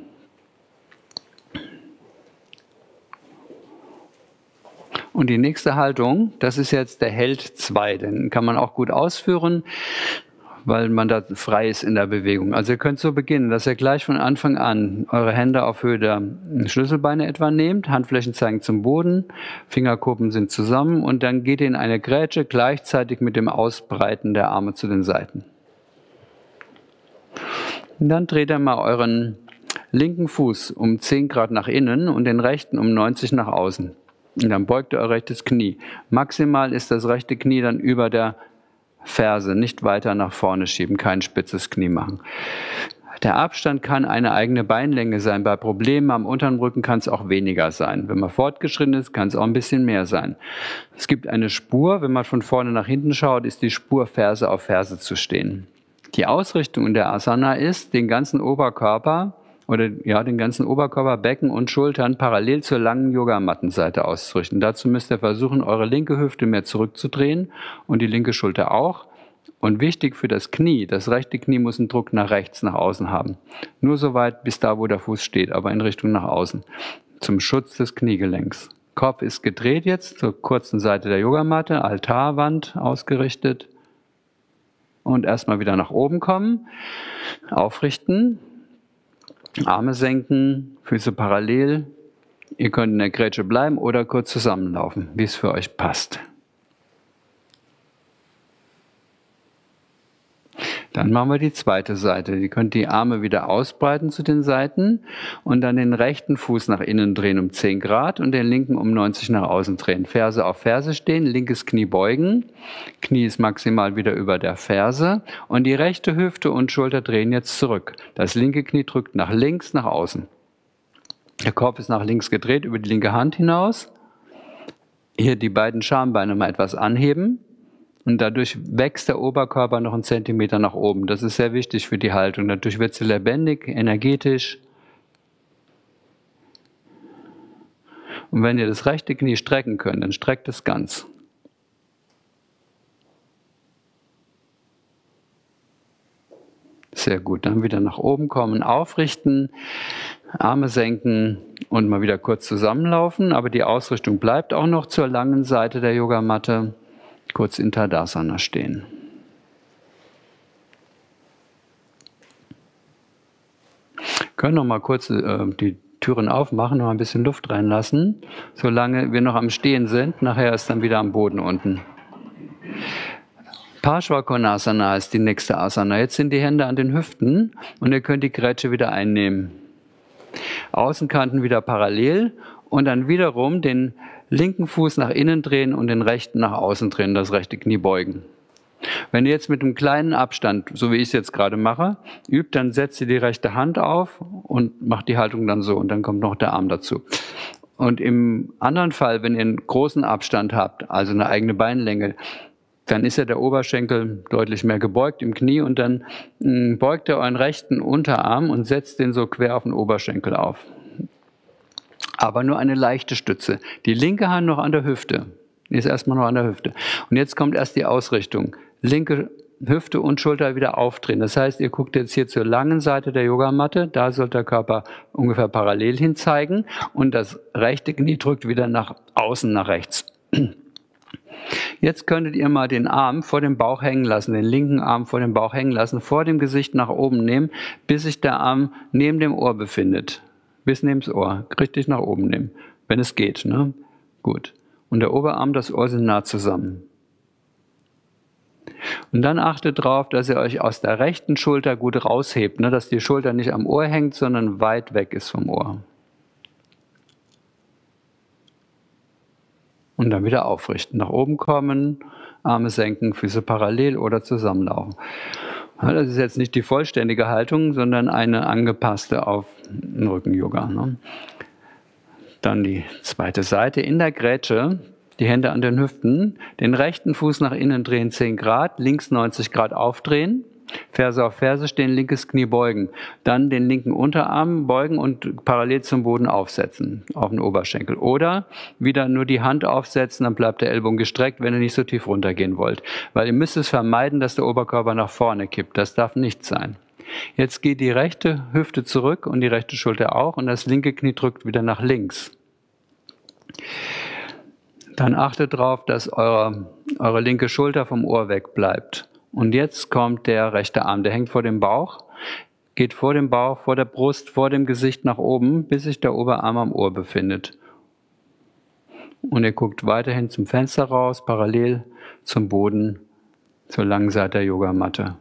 Und die nächste Haltung, das ist jetzt der Held 2, den kann man auch gut ausführen, weil man da frei ist in der Bewegung. Also ihr könnt so beginnen, dass ihr gleich von Anfang an eure Hände auf Höhe der Schlüsselbeine etwa nehmt, Handflächen zeigen zum Boden, Fingerkuppen sind zusammen und dann geht ihr in eine Grätsche gleichzeitig mit dem Ausbreiten der Arme zu den Seiten. Und dann dreht ihr mal euren linken Fuß um 10 Grad nach innen und den rechten um 90 nach außen. Und dann beugt ihr euer rechtes Knie. Maximal ist das rechte Knie dann über der Ferse, nicht weiter nach vorne schieben, kein spitzes Knie machen. Der Abstand kann eine eigene Beinlänge sein. Bei Problemen am unteren Rücken kann es auch weniger sein. Wenn man fortgeschritten ist, kann es auch ein bisschen mehr sein. Es gibt eine Spur, wenn man von vorne nach hinten schaut, ist die Spur Ferse auf Ferse zu stehen. Die Ausrichtung in der Asana ist, den ganzen Oberkörper oder ja, den ganzen Oberkörper, Becken und Schultern parallel zur langen Yogamattenseite auszurichten. Dazu müsst ihr versuchen, eure linke Hüfte mehr zurückzudrehen und die linke Schulter auch. Und wichtig für das Knie, das rechte Knie muss einen Druck nach rechts, nach außen haben. Nur so weit bis da, wo der Fuß steht, aber in Richtung nach außen. Zum Schutz des Kniegelenks. Kopf ist gedreht jetzt zur kurzen Seite der Yogamatte, Altarwand ausgerichtet. Und erstmal wieder nach oben kommen, aufrichten, Arme senken, Füße parallel. Ihr könnt in der Grätsche bleiben oder kurz zusammenlaufen, wie es für euch passt. Dann machen wir die zweite Seite. Ihr könnt die Arme wieder ausbreiten zu den Seiten und dann den rechten Fuß nach innen drehen um 10 Grad und den linken um 90 nach außen drehen. Ferse auf Ferse stehen, linkes Knie beugen. Knie ist maximal wieder über der Ferse und die rechte Hüfte und Schulter drehen jetzt zurück. Das linke Knie drückt nach links, nach außen. Der Kopf ist nach links gedreht über die linke Hand hinaus. Hier die beiden Schambeine mal etwas anheben und dadurch wächst der Oberkörper noch einen Zentimeter nach oben. Das ist sehr wichtig für die Haltung. Dadurch wird sie lebendig, energetisch. Und wenn ihr das rechte Knie strecken könnt, dann streckt es ganz. Sehr gut. Dann wieder nach oben kommen, aufrichten, Arme senken und mal wieder kurz zusammenlaufen. Aber die Ausrichtung bleibt auch noch zur langen Seite der Yogamatte kurz in Tadasana stehen. Können noch mal kurz äh, die Türen aufmachen, noch ein bisschen Luft reinlassen, solange wir noch am Stehen sind. Nachher ist dann wieder am Boden unten. Parshvakonasana ist die nächste Asana. Jetzt sind die Hände an den Hüften und ihr könnt die Grätsche wieder einnehmen. Außenkanten wieder parallel und dann wiederum den linken Fuß nach innen drehen und den rechten nach außen drehen, das rechte Knie beugen. Wenn ihr jetzt mit einem kleinen Abstand, so wie ich es jetzt gerade mache, übt, dann setzt ihr die rechte Hand auf und macht die Haltung dann so und dann kommt noch der Arm dazu. Und im anderen Fall, wenn ihr einen großen Abstand habt, also eine eigene Beinlänge, dann ist ja der Oberschenkel deutlich mehr gebeugt im Knie und dann hm, beugt ihr euren rechten Unterarm und setzt den so quer auf den Oberschenkel auf. Aber nur eine leichte Stütze. Die linke Hand noch an der Hüfte. Die ist erstmal noch an der Hüfte. Und jetzt kommt erst die Ausrichtung. Linke Hüfte und Schulter wieder aufdrehen. Das heißt, ihr guckt jetzt hier zur langen Seite der Yogamatte, da soll der Körper ungefähr parallel hin zeigen und das rechte Knie drückt wieder nach außen, nach rechts. Jetzt könntet ihr mal den Arm vor dem Bauch hängen lassen, den linken Arm vor dem Bauch hängen lassen, vor dem Gesicht nach oben nehmen, bis sich der Arm neben dem Ohr befindet. Bis neben das Ohr. Richtig nach oben nehmen. Wenn es geht, ne? Gut. Und der Oberarm, das Ohr sind nah zusammen. Und dann achtet darauf, dass ihr euch aus der rechten Schulter gut raushebt, ne? dass die Schulter nicht am Ohr hängt, sondern weit weg ist vom Ohr. Und dann wieder aufrichten, nach oben kommen, Arme senken, Füße parallel oder zusammenlaufen. Das ist jetzt nicht die vollständige Haltung, sondern eine angepasste auf Rücken-Yoga. Ne? Dann die zweite Seite in der Grätsche die Hände an den Hüften, den rechten Fuß nach innen drehen 10 Grad, links 90 Grad aufdrehen, Ferse auf Ferse stehen, linkes Knie beugen. Dann den linken Unterarm beugen und parallel zum Boden aufsetzen, auf den Oberschenkel. Oder wieder nur die Hand aufsetzen, dann bleibt der Ellbogen gestreckt, wenn ihr nicht so tief runtergehen wollt. Weil ihr müsst es vermeiden, dass der Oberkörper nach vorne kippt. Das darf nicht sein. Jetzt geht die rechte Hüfte zurück und die rechte Schulter auch und das linke Knie drückt wieder nach links dann achtet darauf, dass eure, eure linke Schulter vom Ohr weg bleibt. Und jetzt kommt der rechte Arm, der hängt vor dem Bauch, geht vor dem Bauch, vor der Brust, vor dem Gesicht nach oben, bis sich der Oberarm am Ohr befindet. Und ihr guckt weiterhin zum Fenster raus, parallel zum Boden, zur langen Seite der Yogamatte.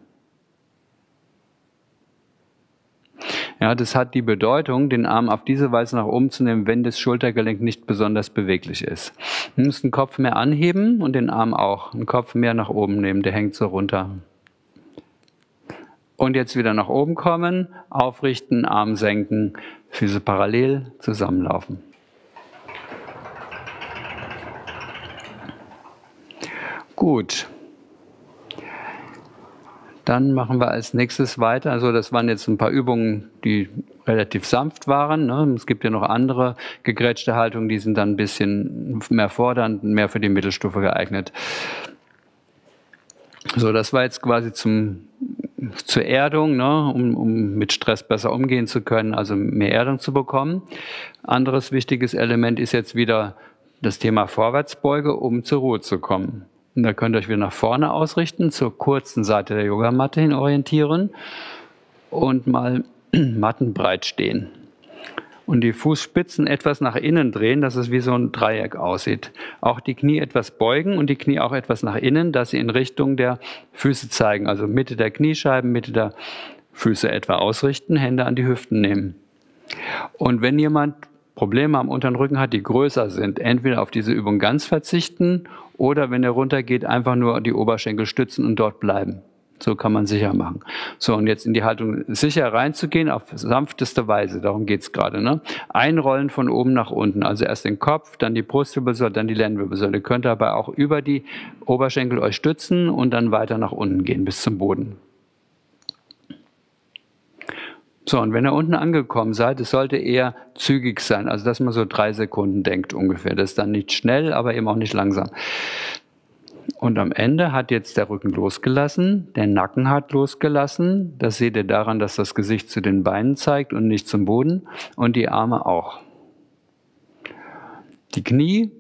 Ja, das hat die Bedeutung, den Arm auf diese Weise nach oben zu nehmen, wenn das Schultergelenk nicht besonders beweglich ist. Du musst den Kopf mehr anheben und den Arm auch. Den Kopf mehr nach oben nehmen, der hängt so runter. Und jetzt wieder nach oben kommen, aufrichten, Arm senken, Füße parallel zusammenlaufen. Gut. Dann machen wir als nächstes weiter. Also das waren jetzt ein paar Übungen, die relativ sanft waren. Ne? Es gibt ja noch andere gegrätschte Haltungen, die sind dann ein bisschen mehr fordernd, mehr für die Mittelstufe geeignet. So, das war jetzt quasi zum, zur Erdung, ne? um, um mit Stress besser umgehen zu können, also mehr Erdung zu bekommen. Anderes wichtiges Element ist jetzt wieder das Thema Vorwärtsbeuge, um zur Ruhe zu kommen. Und da könnt ihr euch wieder nach vorne ausrichten, zur kurzen Seite der Yogamatte hin orientieren und mal mattenbreit stehen. Und die Fußspitzen etwas nach innen drehen, dass es wie so ein Dreieck aussieht. Auch die Knie etwas beugen und die Knie auch etwas nach innen, dass sie in Richtung der Füße zeigen. Also Mitte der Kniescheiben, Mitte der Füße etwa ausrichten, Hände an die Hüften nehmen. Und wenn jemand Probleme am unteren Rücken hat, die größer sind, entweder auf diese Übung ganz verzichten oder wenn er runtergeht, einfach nur die Oberschenkel stützen und dort bleiben. So kann man sicher machen. So, und jetzt in die Haltung sicher reinzugehen, auf sanfteste Weise, darum geht's gerade. Ne? Einrollen von oben nach unten, also erst den Kopf, dann die Brustwirbelsäule, dann die Lendenwirbelsäule. Ihr könnt dabei auch über die Oberschenkel euch stützen und dann weiter nach unten gehen bis zum Boden. So, und wenn ihr unten angekommen seid, es sollte eher zügig sein, also dass man so drei Sekunden denkt ungefähr. Das ist dann nicht schnell, aber eben auch nicht langsam. Und am Ende hat jetzt der Rücken losgelassen, der Nacken hat losgelassen. Das seht ihr daran, dass das Gesicht zu den Beinen zeigt und nicht zum Boden. Und die Arme auch. Die Knie,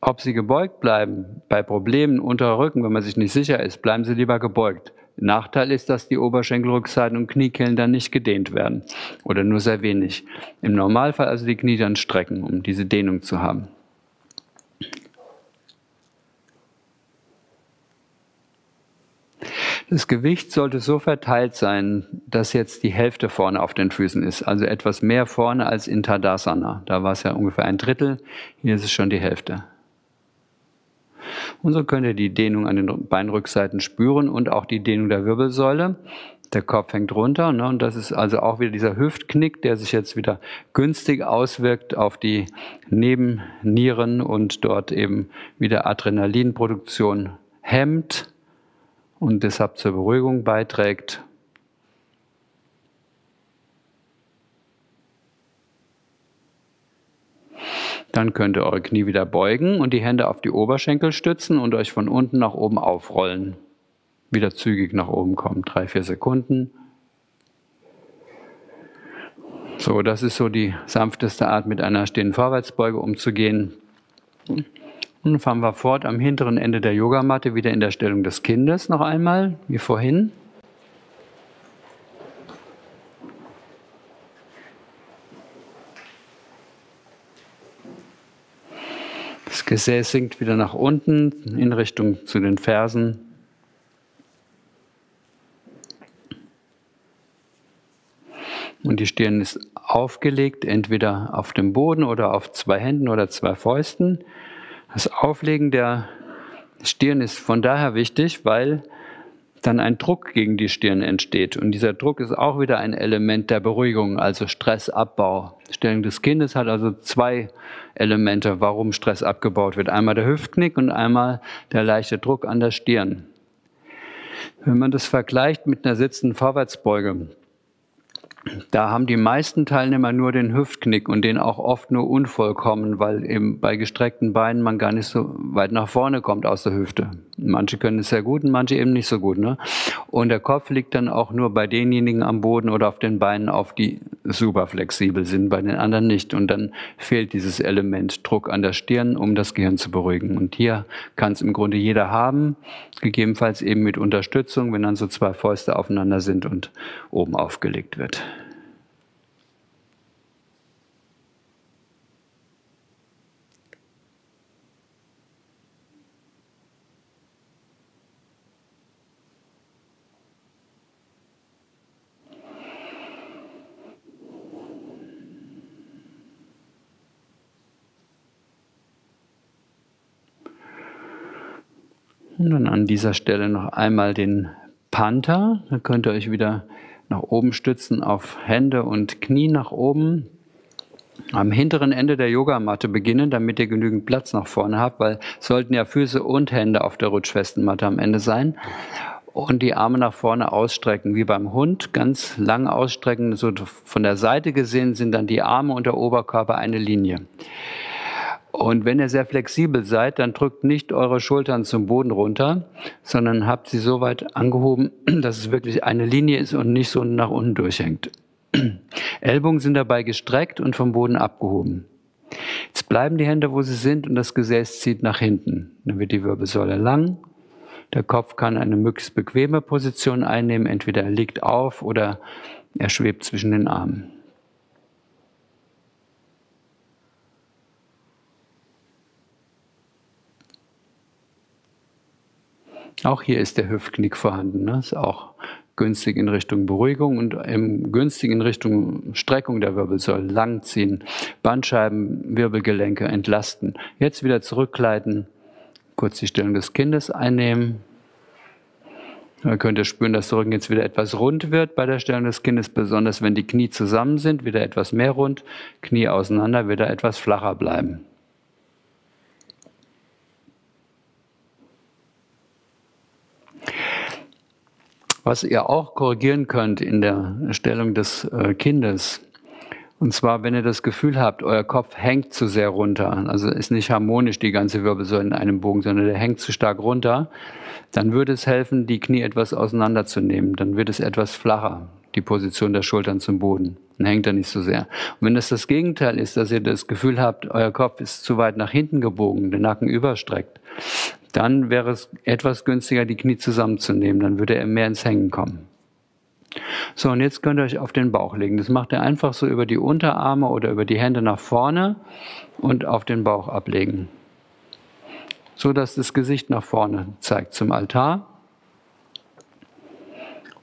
ob sie gebeugt bleiben, bei Problemen unterer Rücken, wenn man sich nicht sicher ist, bleiben sie lieber gebeugt. Nachteil ist, dass die Oberschenkelrückseiten und Kniekehlen dann nicht gedehnt werden oder nur sehr wenig. Im Normalfall also die Knie dann strecken, um diese Dehnung zu haben. Das Gewicht sollte so verteilt sein, dass jetzt die Hälfte vorne auf den Füßen ist, also etwas mehr vorne als in Tadasana. Da war es ja ungefähr ein Drittel, hier ist es schon die Hälfte. Und so könnt ihr die Dehnung an den Beinrückseiten spüren und auch die Dehnung der Wirbelsäule. Der Kopf hängt runter ne, und das ist also auch wieder dieser Hüftknick, der sich jetzt wieder günstig auswirkt auf die Nebennieren und dort eben wieder Adrenalinproduktion hemmt und deshalb zur Beruhigung beiträgt. Dann könnt ihr eure Knie wieder beugen und die Hände auf die Oberschenkel stützen und euch von unten nach oben aufrollen. Wieder zügig nach oben kommen, drei, vier Sekunden. So, das ist so die sanfteste Art, mit einer stehenden Vorwärtsbeuge umzugehen. Dann fahren wir fort am hinteren Ende der Yogamatte wieder in der Stellung des Kindes noch einmal, wie vorhin. Gesäß sinkt wieder nach unten in Richtung zu den Fersen. Und die Stirn ist aufgelegt, entweder auf dem Boden oder auf zwei Händen oder zwei Fäusten. Das Auflegen der Stirn ist von daher wichtig, weil dann ein Druck gegen die Stirn entsteht. Und dieser Druck ist auch wieder ein Element der Beruhigung, also Stressabbau. Stellung des Kindes hat also zwei Elemente, warum Stress abgebaut wird. Einmal der Hüftknick und einmal der leichte Druck an der Stirn. Wenn man das vergleicht mit einer sitzenden Vorwärtsbeuge, da haben die meisten Teilnehmer nur den Hüftknick und den auch oft nur unvollkommen, weil eben bei gestreckten Beinen man gar nicht so weit nach vorne kommt aus der Hüfte. Manche können es sehr gut und manche eben nicht so gut. Ne? Und der Kopf liegt dann auch nur bei denjenigen am Boden oder auf den Beinen auf, die super flexibel sind, bei den anderen nicht. Und dann fehlt dieses Element Druck an der Stirn, um das Gehirn zu beruhigen. Und hier kann es im Grunde jeder haben, gegebenenfalls eben mit Unterstützung, wenn dann so zwei Fäuste aufeinander sind und oben aufgelegt wird. Und dann an dieser Stelle noch einmal den Panther. Da könnt ihr euch wieder nach oben stützen auf Hände und Knie nach oben. Am hinteren Ende der Yogamatte beginnen, damit ihr genügend Platz nach vorne habt, weil sollten ja Füße und Hände auf der rutschfesten Matte am Ende sein. Und die Arme nach vorne ausstrecken, wie beim Hund, ganz lang ausstrecken. So von der Seite gesehen sind dann die Arme und der Oberkörper eine Linie. Und wenn ihr sehr flexibel seid, dann drückt nicht eure Schultern zum Boden runter, sondern habt sie so weit angehoben, dass es wirklich eine Linie ist und nicht so nach unten durchhängt. Ellbogen sind dabei gestreckt und vom Boden abgehoben. Jetzt bleiben die Hände, wo sie sind und das Gesäß zieht nach hinten. Dann wird die Wirbelsäule lang. Der Kopf kann eine möglichst bequeme Position einnehmen. Entweder er liegt auf oder er schwebt zwischen den Armen. Auch hier ist der Hüftknick vorhanden. Ne? Ist auch günstig in Richtung Beruhigung und im günstig in Richtung Streckung der Wirbelsäule, langziehen, Bandscheiben, Wirbelgelenke entlasten. Jetzt wieder zurückgleiten, kurz die Stellung des Kindes einnehmen. Dann könnt ihr spüren, dass der Rücken jetzt wieder etwas rund wird bei der Stellung des Kindes, besonders wenn die Knie zusammen sind, wieder etwas mehr rund, Knie auseinander, wieder etwas flacher bleiben. Was ihr auch korrigieren könnt in der Stellung des äh, Kindes, und zwar, wenn ihr das Gefühl habt, euer Kopf hängt zu sehr runter, also ist nicht harmonisch die ganze Wirbelsäule in einem Bogen, sondern der hängt zu stark runter, dann würde es helfen, die Knie etwas auseinanderzunehmen. Dann wird es etwas flacher, die Position der Schultern zum Boden. Dann hängt er nicht so sehr. Und wenn das das Gegenteil ist, dass ihr das Gefühl habt, euer Kopf ist zu weit nach hinten gebogen, der Nacken überstreckt, dann wäre es etwas günstiger, die Knie zusammenzunehmen. Dann würde er mehr ins Hängen kommen. So, und jetzt könnt ihr euch auf den Bauch legen. Das macht ihr einfach so über die Unterarme oder über die Hände nach vorne und auf den Bauch ablegen. So dass das Gesicht nach vorne zeigt zum Altar.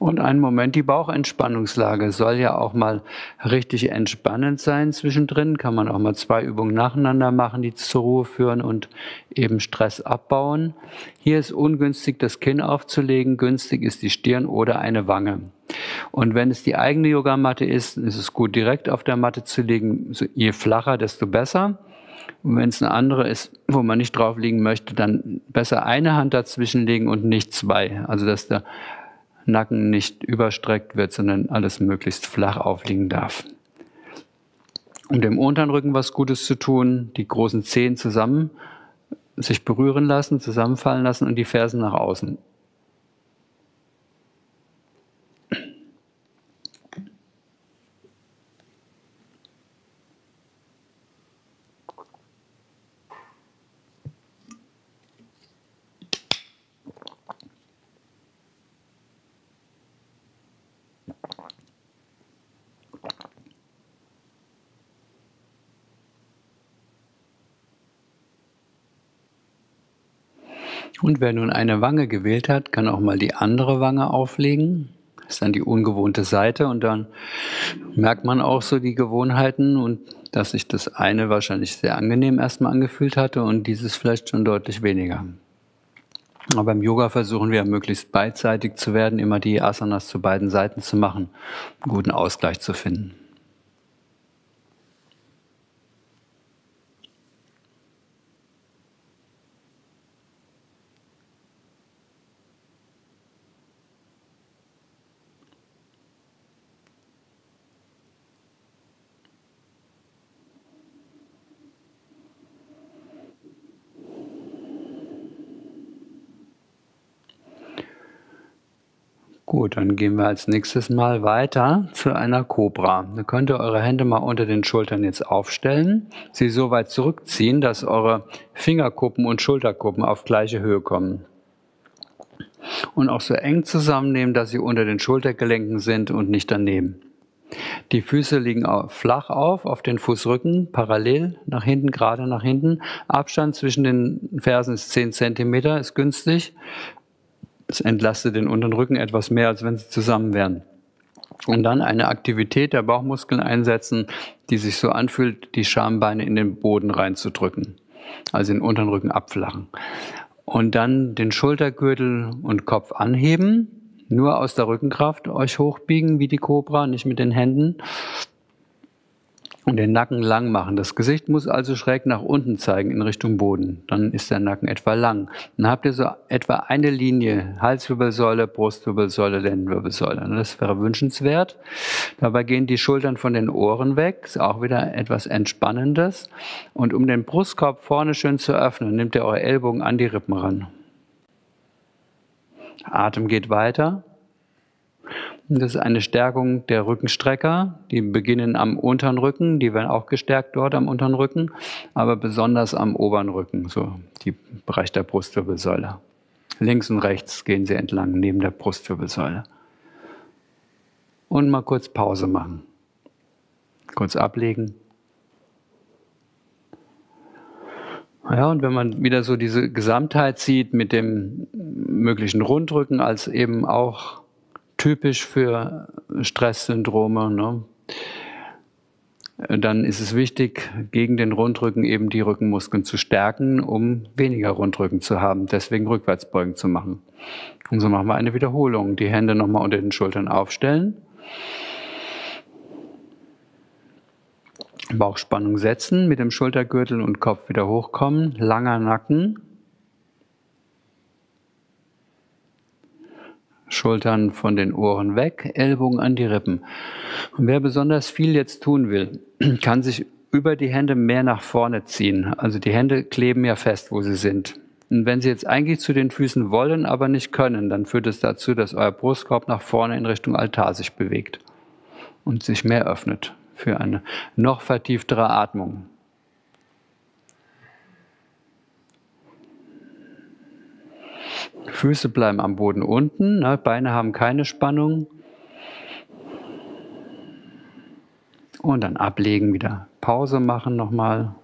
Und einen Moment, die Bauchentspannungslage soll ja auch mal richtig entspannend sein zwischendrin. Kann man auch mal zwei Übungen nacheinander machen, die zur Ruhe führen und eben Stress abbauen. Hier ist ungünstig, das Kinn aufzulegen. Günstig ist die Stirn oder eine Wange. Und wenn es die eigene Yogamatte ist, ist es gut, direkt auf der Matte zu legen. Je flacher, desto besser. Und wenn es eine andere ist, wo man nicht drauf liegen möchte, dann besser eine Hand dazwischen legen und nicht zwei. Also dass der Nacken nicht überstreckt wird, sondern alles möglichst flach aufliegen darf. um dem unteren Rücken was Gutes zu tun, die großen Zehen zusammen sich berühren lassen, zusammenfallen lassen und die Fersen nach außen. Und wer nun eine Wange gewählt hat, kann auch mal die andere Wange auflegen. Das ist dann die ungewohnte Seite und dann merkt man auch so die Gewohnheiten und dass sich das eine wahrscheinlich sehr angenehm erstmal angefühlt hatte und dieses vielleicht schon deutlich weniger. Aber beim Yoga versuchen wir möglichst beidseitig zu werden, immer die Asanas zu beiden Seiten zu machen, einen guten Ausgleich zu finden. Gut, dann gehen wir als nächstes mal weiter zu einer Cobra. Da könnt ihr eure Hände mal unter den Schultern jetzt aufstellen, sie so weit zurückziehen, dass eure Fingerkuppen und Schulterkuppen auf gleiche Höhe kommen. Und auch so eng zusammennehmen, dass sie unter den Schultergelenken sind und nicht daneben. Die Füße liegen flach auf, auf den Fußrücken, parallel nach hinten, gerade nach hinten. Abstand zwischen den Fersen ist 10 cm, ist günstig. Es entlastet den unteren Rücken etwas mehr, als wenn sie zusammen wären. Und dann eine Aktivität der Bauchmuskeln einsetzen, die sich so anfühlt, die Schambeine in den Boden reinzudrücken. Also den unteren Rücken abflachen. Und dann den Schultergürtel und Kopf anheben. Nur aus der Rückenkraft euch hochbiegen wie die Kobra, nicht mit den Händen und den Nacken lang machen. Das Gesicht muss also schräg nach unten zeigen in Richtung Boden. Dann ist der Nacken etwa lang. Dann habt ihr so etwa eine Linie, Halswirbelsäule, Brustwirbelsäule, Lendenwirbelsäule. Das wäre wünschenswert. Dabei gehen die Schultern von den Ohren weg. Ist auch wieder etwas Entspannendes. Und um den Brustkorb vorne schön zu öffnen, nehmt ihr eure Ellbogen an die Rippen ran. Atem geht weiter. Das ist eine Stärkung der Rückenstrecker. Die beginnen am unteren Rücken, die werden auch gestärkt dort am unteren Rücken, aber besonders am oberen Rücken, so die Bereich der Brustwirbelsäule. Links und rechts gehen sie entlang neben der Brustwirbelsäule. Und mal kurz Pause machen. Kurz ablegen. Ja, und wenn man wieder so diese Gesamtheit sieht mit dem möglichen Rundrücken als eben auch typisch für Stresssyndrome. Ne? Dann ist es wichtig, gegen den Rundrücken eben die Rückenmuskeln zu stärken, um weniger Rundrücken zu haben. Deswegen Rückwärtsbeugen zu machen. Und so machen wir eine Wiederholung. Die Hände nochmal unter den Schultern aufstellen. Bauchspannung setzen, mit dem Schultergürtel und Kopf wieder hochkommen. Langer Nacken. Schultern von den Ohren weg, Ellbogen an die Rippen. Und wer besonders viel jetzt tun will, kann sich über die Hände mehr nach vorne ziehen. Also die Hände kleben ja fest, wo sie sind. Und wenn Sie jetzt eigentlich zu den Füßen wollen, aber nicht können, dann führt es dazu, dass euer Brustkorb nach vorne in Richtung Altar sich bewegt und sich mehr öffnet für eine noch vertieftere Atmung. Füße bleiben am Boden unten, ne? Beine haben keine Spannung. Und dann ablegen, wieder Pause machen nochmal.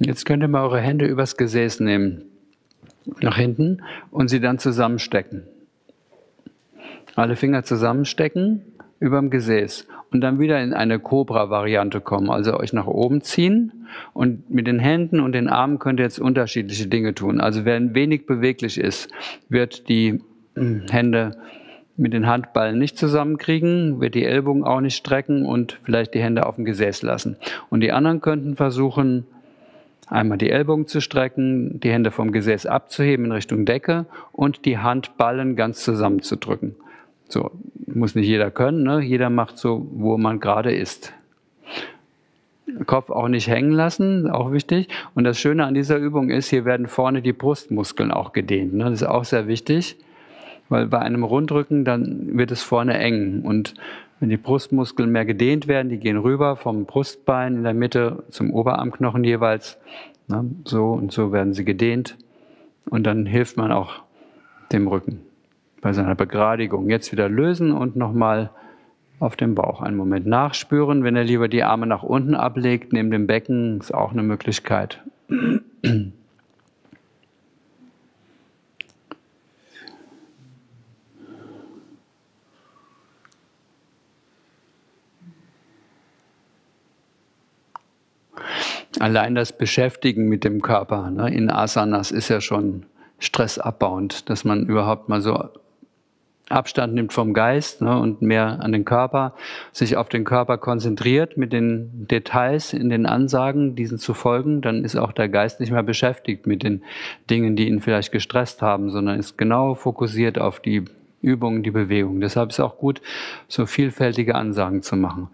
Jetzt könnt ihr mal eure Hände übers Gesäß nehmen, nach hinten und sie dann zusammenstecken. Alle Finger zusammenstecken überm Gesäß und dann wieder in eine Cobra-Variante kommen. Also euch nach oben ziehen und mit den Händen und den Armen könnt ihr jetzt unterschiedliche Dinge tun. Also wer wenig beweglich ist, wird die hm, Hände mit den Handballen nicht zusammenkriegen, wird die Ellbogen auch nicht strecken und vielleicht die Hände auf dem Gesäß lassen. Und die anderen könnten versuchen, einmal die Ellbogen zu strecken, die Hände vom Gesäß abzuheben in Richtung Decke und die Handballen ganz zusammenzudrücken. So, muss nicht jeder können, ne? jeder macht so, wo man gerade ist. Kopf auch nicht hängen lassen, auch wichtig. Und das Schöne an dieser Übung ist, hier werden vorne die Brustmuskeln auch gedehnt. Ne? Das ist auch sehr wichtig, weil bei einem Rundrücken dann wird es vorne eng. Und wenn die Brustmuskeln mehr gedehnt werden, die gehen rüber vom Brustbein in der Mitte zum Oberarmknochen jeweils. Ne? So und so werden sie gedehnt. Und dann hilft man auch dem Rücken bei seiner Begradigung. Jetzt wieder lösen und nochmal auf dem Bauch einen Moment nachspüren. Wenn er lieber die Arme nach unten ablegt, neben dem Becken, ist auch eine Möglichkeit. Allein das Beschäftigen mit dem Körper ne, in Asanas ist ja schon stressabbauend, dass man überhaupt mal so Abstand nimmt vom Geist ne, und mehr an den Körper, sich auf den Körper konzentriert mit den Details in den Ansagen, diesen zu folgen, dann ist auch der Geist nicht mehr beschäftigt mit den Dingen, die ihn vielleicht gestresst haben, sondern ist genau fokussiert auf die Übungen, die Bewegung. Deshalb ist es auch gut, so vielfältige Ansagen zu machen.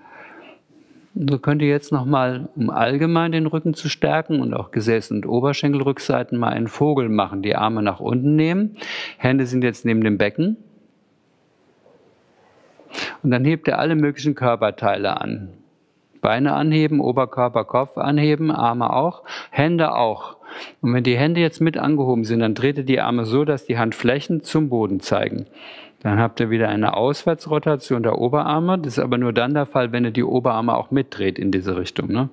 So könnt ihr jetzt nochmal, um allgemein den Rücken zu stärken und auch Gesäß- und Oberschenkelrückseiten, mal einen Vogel machen. Die Arme nach unten nehmen. Hände sind jetzt neben dem Becken. Und dann hebt ihr alle möglichen Körperteile an. Beine anheben, Oberkörper, Kopf anheben, Arme auch, Hände auch. Und wenn die Hände jetzt mit angehoben sind, dann dreht ihr die Arme so, dass die Handflächen zum Boden zeigen. Dann habt ihr wieder eine Auswärtsrotation der Oberarme. Das ist aber nur dann der Fall, wenn ihr die Oberarme auch mitdreht in diese Richtung. Ne?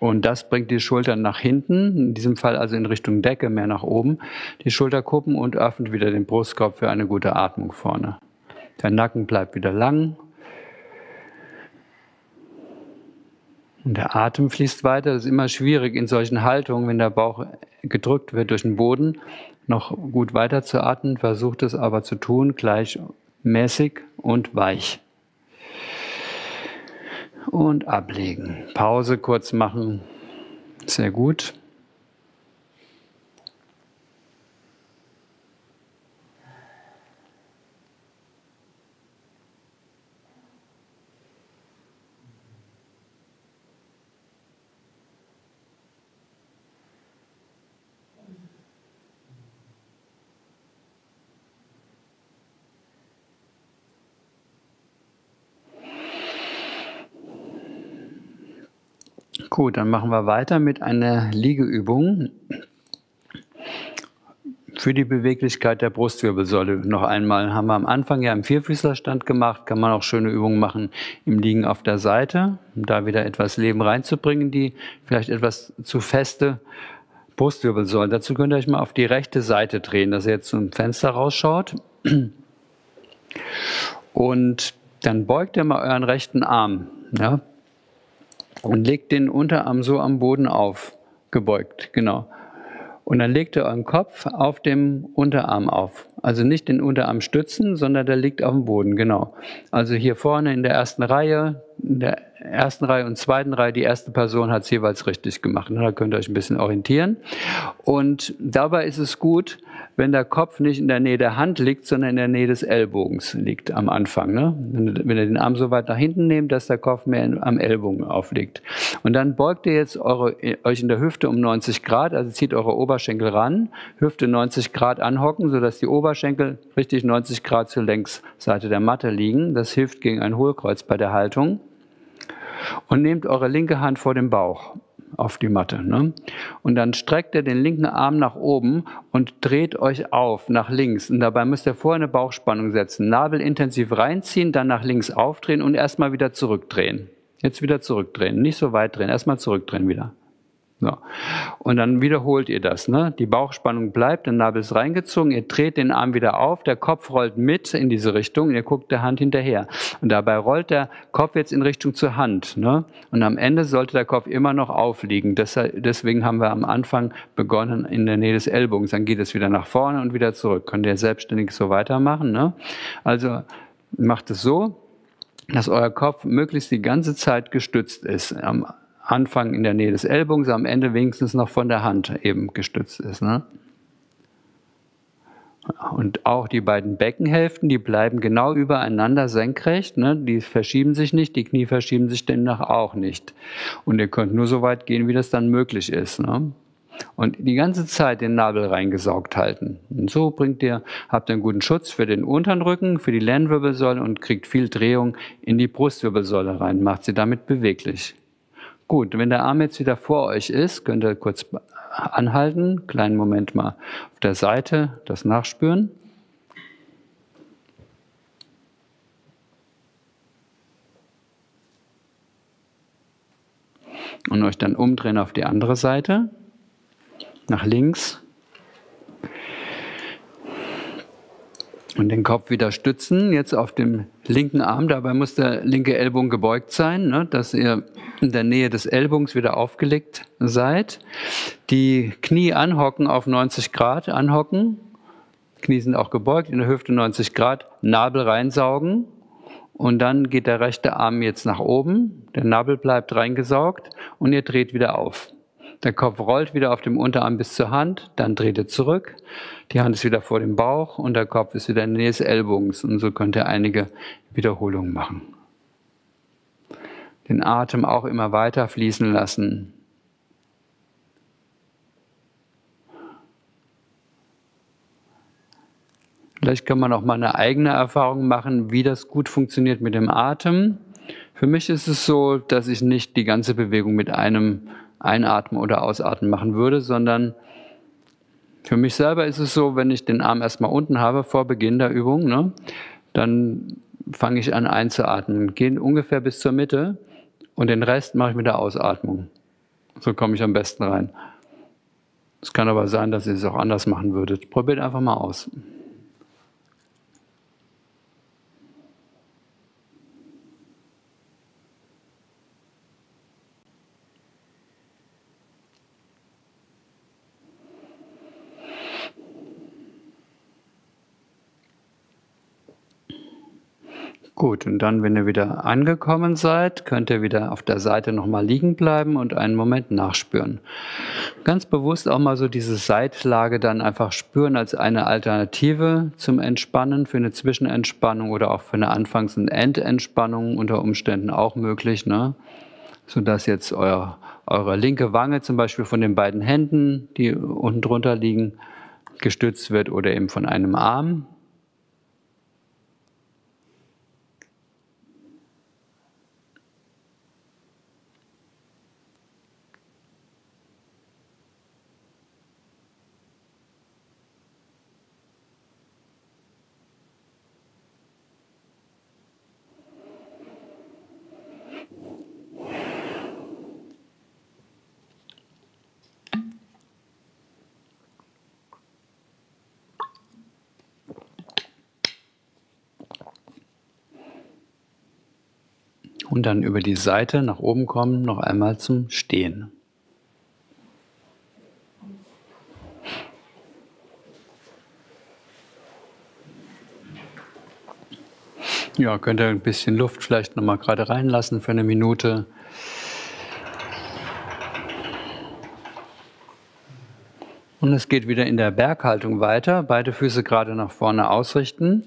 Und das bringt die Schultern nach hinten, in diesem Fall also in Richtung Decke, mehr nach oben, die Schulterkuppen und öffnet wieder den Brustkorb für eine gute Atmung vorne. Der Nacken bleibt wieder lang. Und der Atem fließt weiter. Das ist immer schwierig in solchen Haltungen, wenn der Bauch gedrückt wird durch den Boden, noch gut weiter zu atmen. Versucht es aber zu tun, gleichmäßig und weich. Und ablegen. Pause kurz machen. Sehr gut. Gut, dann machen wir weiter mit einer Liegeübung für die Beweglichkeit der Brustwirbelsäule. Noch einmal haben wir am Anfang ja im Vierfüßlerstand gemacht, kann man auch schöne Übungen machen im Liegen auf der Seite, um da wieder etwas Leben reinzubringen, die vielleicht etwas zu feste Brustwirbelsäule. Dazu könnt ihr euch mal auf die rechte Seite drehen, dass ihr jetzt zum Fenster rausschaut. Und dann beugt ihr mal euren rechten Arm. Ja, und legt den Unterarm so am Boden auf, gebeugt, genau. Und dann legt ihr euren Kopf auf dem Unterarm auf. Also nicht den Unterarm stützen, sondern der liegt auf dem Boden, genau. Also hier vorne in der ersten Reihe, in der ersten Reihe und zweiten Reihe, die erste Person hat es jeweils richtig gemacht. Da könnt ihr euch ein bisschen orientieren. Und dabei ist es gut, wenn der Kopf nicht in der Nähe der Hand liegt, sondern in der Nähe des Ellbogens liegt am Anfang. Ne? Wenn ihr den Arm so weit nach hinten nehmt, dass der Kopf mehr am Ellbogen aufliegt. Und dann beugt ihr jetzt eure, euch in der Hüfte um 90 Grad, also zieht eure Oberschenkel ran, Hüfte 90 Grad anhocken, sodass die Oberschenkel richtig 90 Grad zur Längsseite der Matte liegen. Das hilft gegen ein Hohlkreuz bei der Haltung. Und nehmt eure linke Hand vor dem Bauch auf die Matte. Ne? Und dann streckt ihr den linken Arm nach oben und dreht euch auf nach links. Und dabei müsst ihr vorher eine Bauchspannung setzen. Nabel intensiv reinziehen, dann nach links aufdrehen und erstmal wieder zurückdrehen. Jetzt wieder zurückdrehen. Nicht so weit drehen, erstmal zurückdrehen wieder. So. Und dann wiederholt ihr das. Ne? Die Bauchspannung bleibt, der Nabel ist reingezogen, ihr dreht den Arm wieder auf, der Kopf rollt mit in diese Richtung ihr guckt der Hand hinterher. Und dabei rollt der Kopf jetzt in Richtung zur Hand. Ne? Und am Ende sollte der Kopf immer noch aufliegen. Deswegen haben wir am Anfang begonnen in der Nähe des Ellbogens. Dann geht es wieder nach vorne und wieder zurück. Könnt ihr selbstständig so weitermachen. Ne? Also macht es so, dass euer Kopf möglichst die ganze Zeit gestützt ist. Anfang in der Nähe des Ellbogens, am Ende wenigstens noch von der Hand eben gestützt ist. Ne? Und auch die beiden Beckenhälften, die bleiben genau übereinander senkrecht, ne? die verschieben sich nicht, die Knie verschieben sich demnach auch nicht. Und ihr könnt nur so weit gehen, wie das dann möglich ist. Ne? Und die ganze Zeit den Nabel reingesaugt halten. Und so bringt ihr, habt ihr einen guten Schutz für den unteren Rücken, für die Lendenwirbelsäule und kriegt viel Drehung in die Brustwirbelsäule rein, macht sie damit beweglich. Gut, wenn der Arm jetzt wieder vor euch ist, könnt ihr kurz anhalten, kleinen Moment mal auf der Seite das nachspüren. Und euch dann umdrehen auf die andere Seite, nach links. Und den Kopf wieder stützen, jetzt auf dem linken Arm. Dabei muss der linke Ellbogen gebeugt sein, ne, dass ihr in der Nähe des Ellbogens wieder aufgelegt seid. Die Knie anhocken auf 90 Grad, anhocken. Knie sind auch gebeugt, in der Hüfte 90 Grad, Nabel reinsaugen. Und dann geht der rechte Arm jetzt nach oben, der Nabel bleibt reingesaugt und ihr dreht wieder auf. Der Kopf rollt wieder auf dem Unterarm bis zur Hand, dann dreht er zurück. Die Hand ist wieder vor dem Bauch und der Kopf ist wieder in der Nähe des Ellbogens. Und so könnt ihr einige Wiederholungen machen. Den Atem auch immer weiter fließen lassen. Vielleicht kann man auch mal eine eigene Erfahrung machen, wie das gut funktioniert mit dem Atem. Für mich ist es so, dass ich nicht die ganze Bewegung mit einem Einatmen oder Ausatmen machen würde, sondern für mich selber ist es so, wenn ich den Arm erstmal unten habe vor Beginn der Übung, ne, dann fange ich an einzuatmen, gehe ungefähr bis zur Mitte und den Rest mache ich mit der Ausatmung. So komme ich am besten rein. Es kann aber sein, dass ihr es auch anders machen würdet. Probiert einfach mal aus. Gut, und dann, wenn ihr wieder angekommen seid, könnt ihr wieder auf der Seite nochmal liegen bleiben und einen Moment nachspüren. Ganz bewusst auch mal so diese Seitlage dann einfach spüren als eine Alternative zum Entspannen, für eine Zwischenentspannung oder auch für eine Anfangs- und Endentspannung unter Umständen auch möglich, ne? sodass jetzt euer, eure linke Wange zum Beispiel von den beiden Händen, die unten drunter liegen, gestützt wird oder eben von einem Arm und dann über die Seite nach oben kommen, noch einmal zum Stehen. Ja, könnt ihr ein bisschen Luft vielleicht nochmal gerade reinlassen für eine Minute. Und es geht wieder in der Berghaltung weiter. Beide Füße gerade nach vorne ausrichten.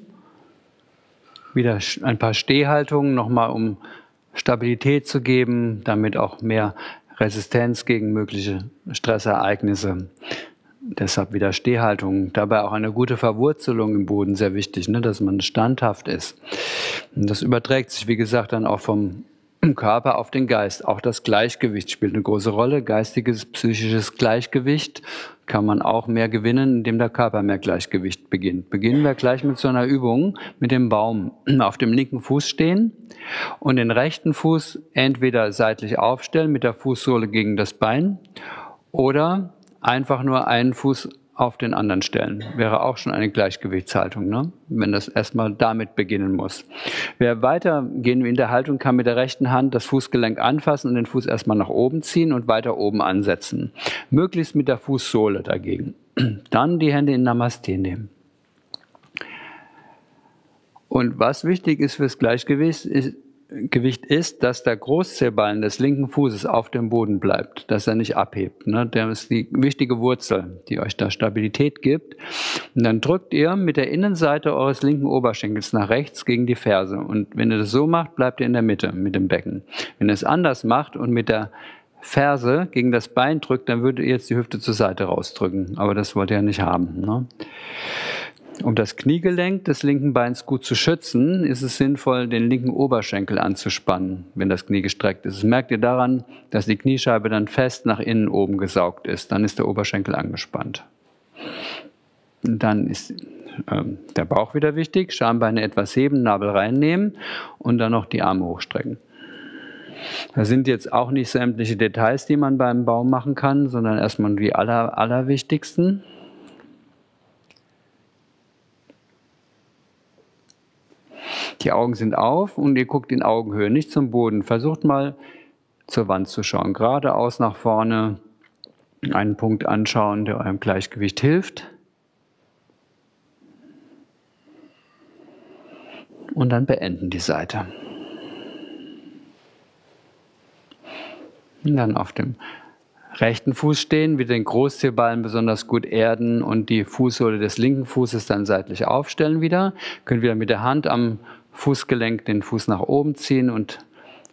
Wieder ein paar Stehhaltungen, nochmal um Stabilität zu geben, damit auch mehr Resistenz gegen mögliche Stressereignisse. Deshalb wieder Stehhaltung. Dabei auch eine gute Verwurzelung im Boden sehr wichtig, ne, dass man standhaft ist. Und das überträgt sich, wie gesagt, dann auch vom Körper auf den Geist. Auch das Gleichgewicht spielt eine große Rolle. Geistiges, psychisches Gleichgewicht kann man auch mehr gewinnen, indem der Körper mehr Gleichgewicht beginnt. Beginnen wir gleich mit so einer Übung mit dem Baum. Auf dem linken Fuß stehen und den rechten Fuß entweder seitlich aufstellen mit der Fußsohle gegen das Bein Oder einfach nur einen Fuß auf den anderen stellen. Wäre auch schon eine Gleichgewichtshaltung, ne? wenn das erstmal damit beginnen muss. Wer weitergehen in der Haltung kann mit der rechten Hand das Fußgelenk anfassen und den Fuß erstmal nach oben ziehen und weiter oben ansetzen. Möglichst mit der Fußsohle dagegen. Dann die Hände in Namaste nehmen. Und was wichtig ist fürs Gleichgewicht, ist, Gewicht ist, dass der Großzehballen des linken Fußes auf dem Boden bleibt, dass er nicht abhebt. Ne? Der ist die wichtige Wurzel, die euch da Stabilität gibt. Und dann drückt ihr mit der Innenseite eures linken Oberschenkels nach rechts gegen die Ferse. Und wenn ihr das so macht, bleibt ihr in der Mitte mit dem Becken. Wenn ihr es anders macht und mit der Ferse gegen das Bein drückt, dann würdet ihr jetzt die Hüfte zur Seite rausdrücken. Aber das wollt ihr ja nicht haben. Ne? Um das Kniegelenk des linken Beins gut zu schützen, ist es sinnvoll, den linken Oberschenkel anzuspannen, wenn das Knie gestreckt ist. Das merkt ihr daran, dass die Kniescheibe dann fest nach innen oben gesaugt ist. Dann ist der Oberschenkel angespannt. Dann ist ähm, der Bauch wieder wichtig. Schambeine etwas heben, Nabel reinnehmen und dann noch die Arme hochstrecken. Da sind jetzt auch nicht sämtliche Details, die man beim Baum machen kann, sondern erstmal die aller, allerwichtigsten. Die Augen sind auf und ihr guckt in Augenhöhe, nicht zum Boden. Versucht mal zur Wand zu schauen, geradeaus nach vorne, einen Punkt anschauen, der eurem Gleichgewicht hilft. Und dann beenden die Seite. Und dann auf dem rechten Fuß stehen, wieder den Großzehballen besonders gut erden und die Fußsohle des linken Fußes dann seitlich aufstellen wieder. Könnt wieder mit der Hand am Fußgelenk den Fuß nach oben ziehen und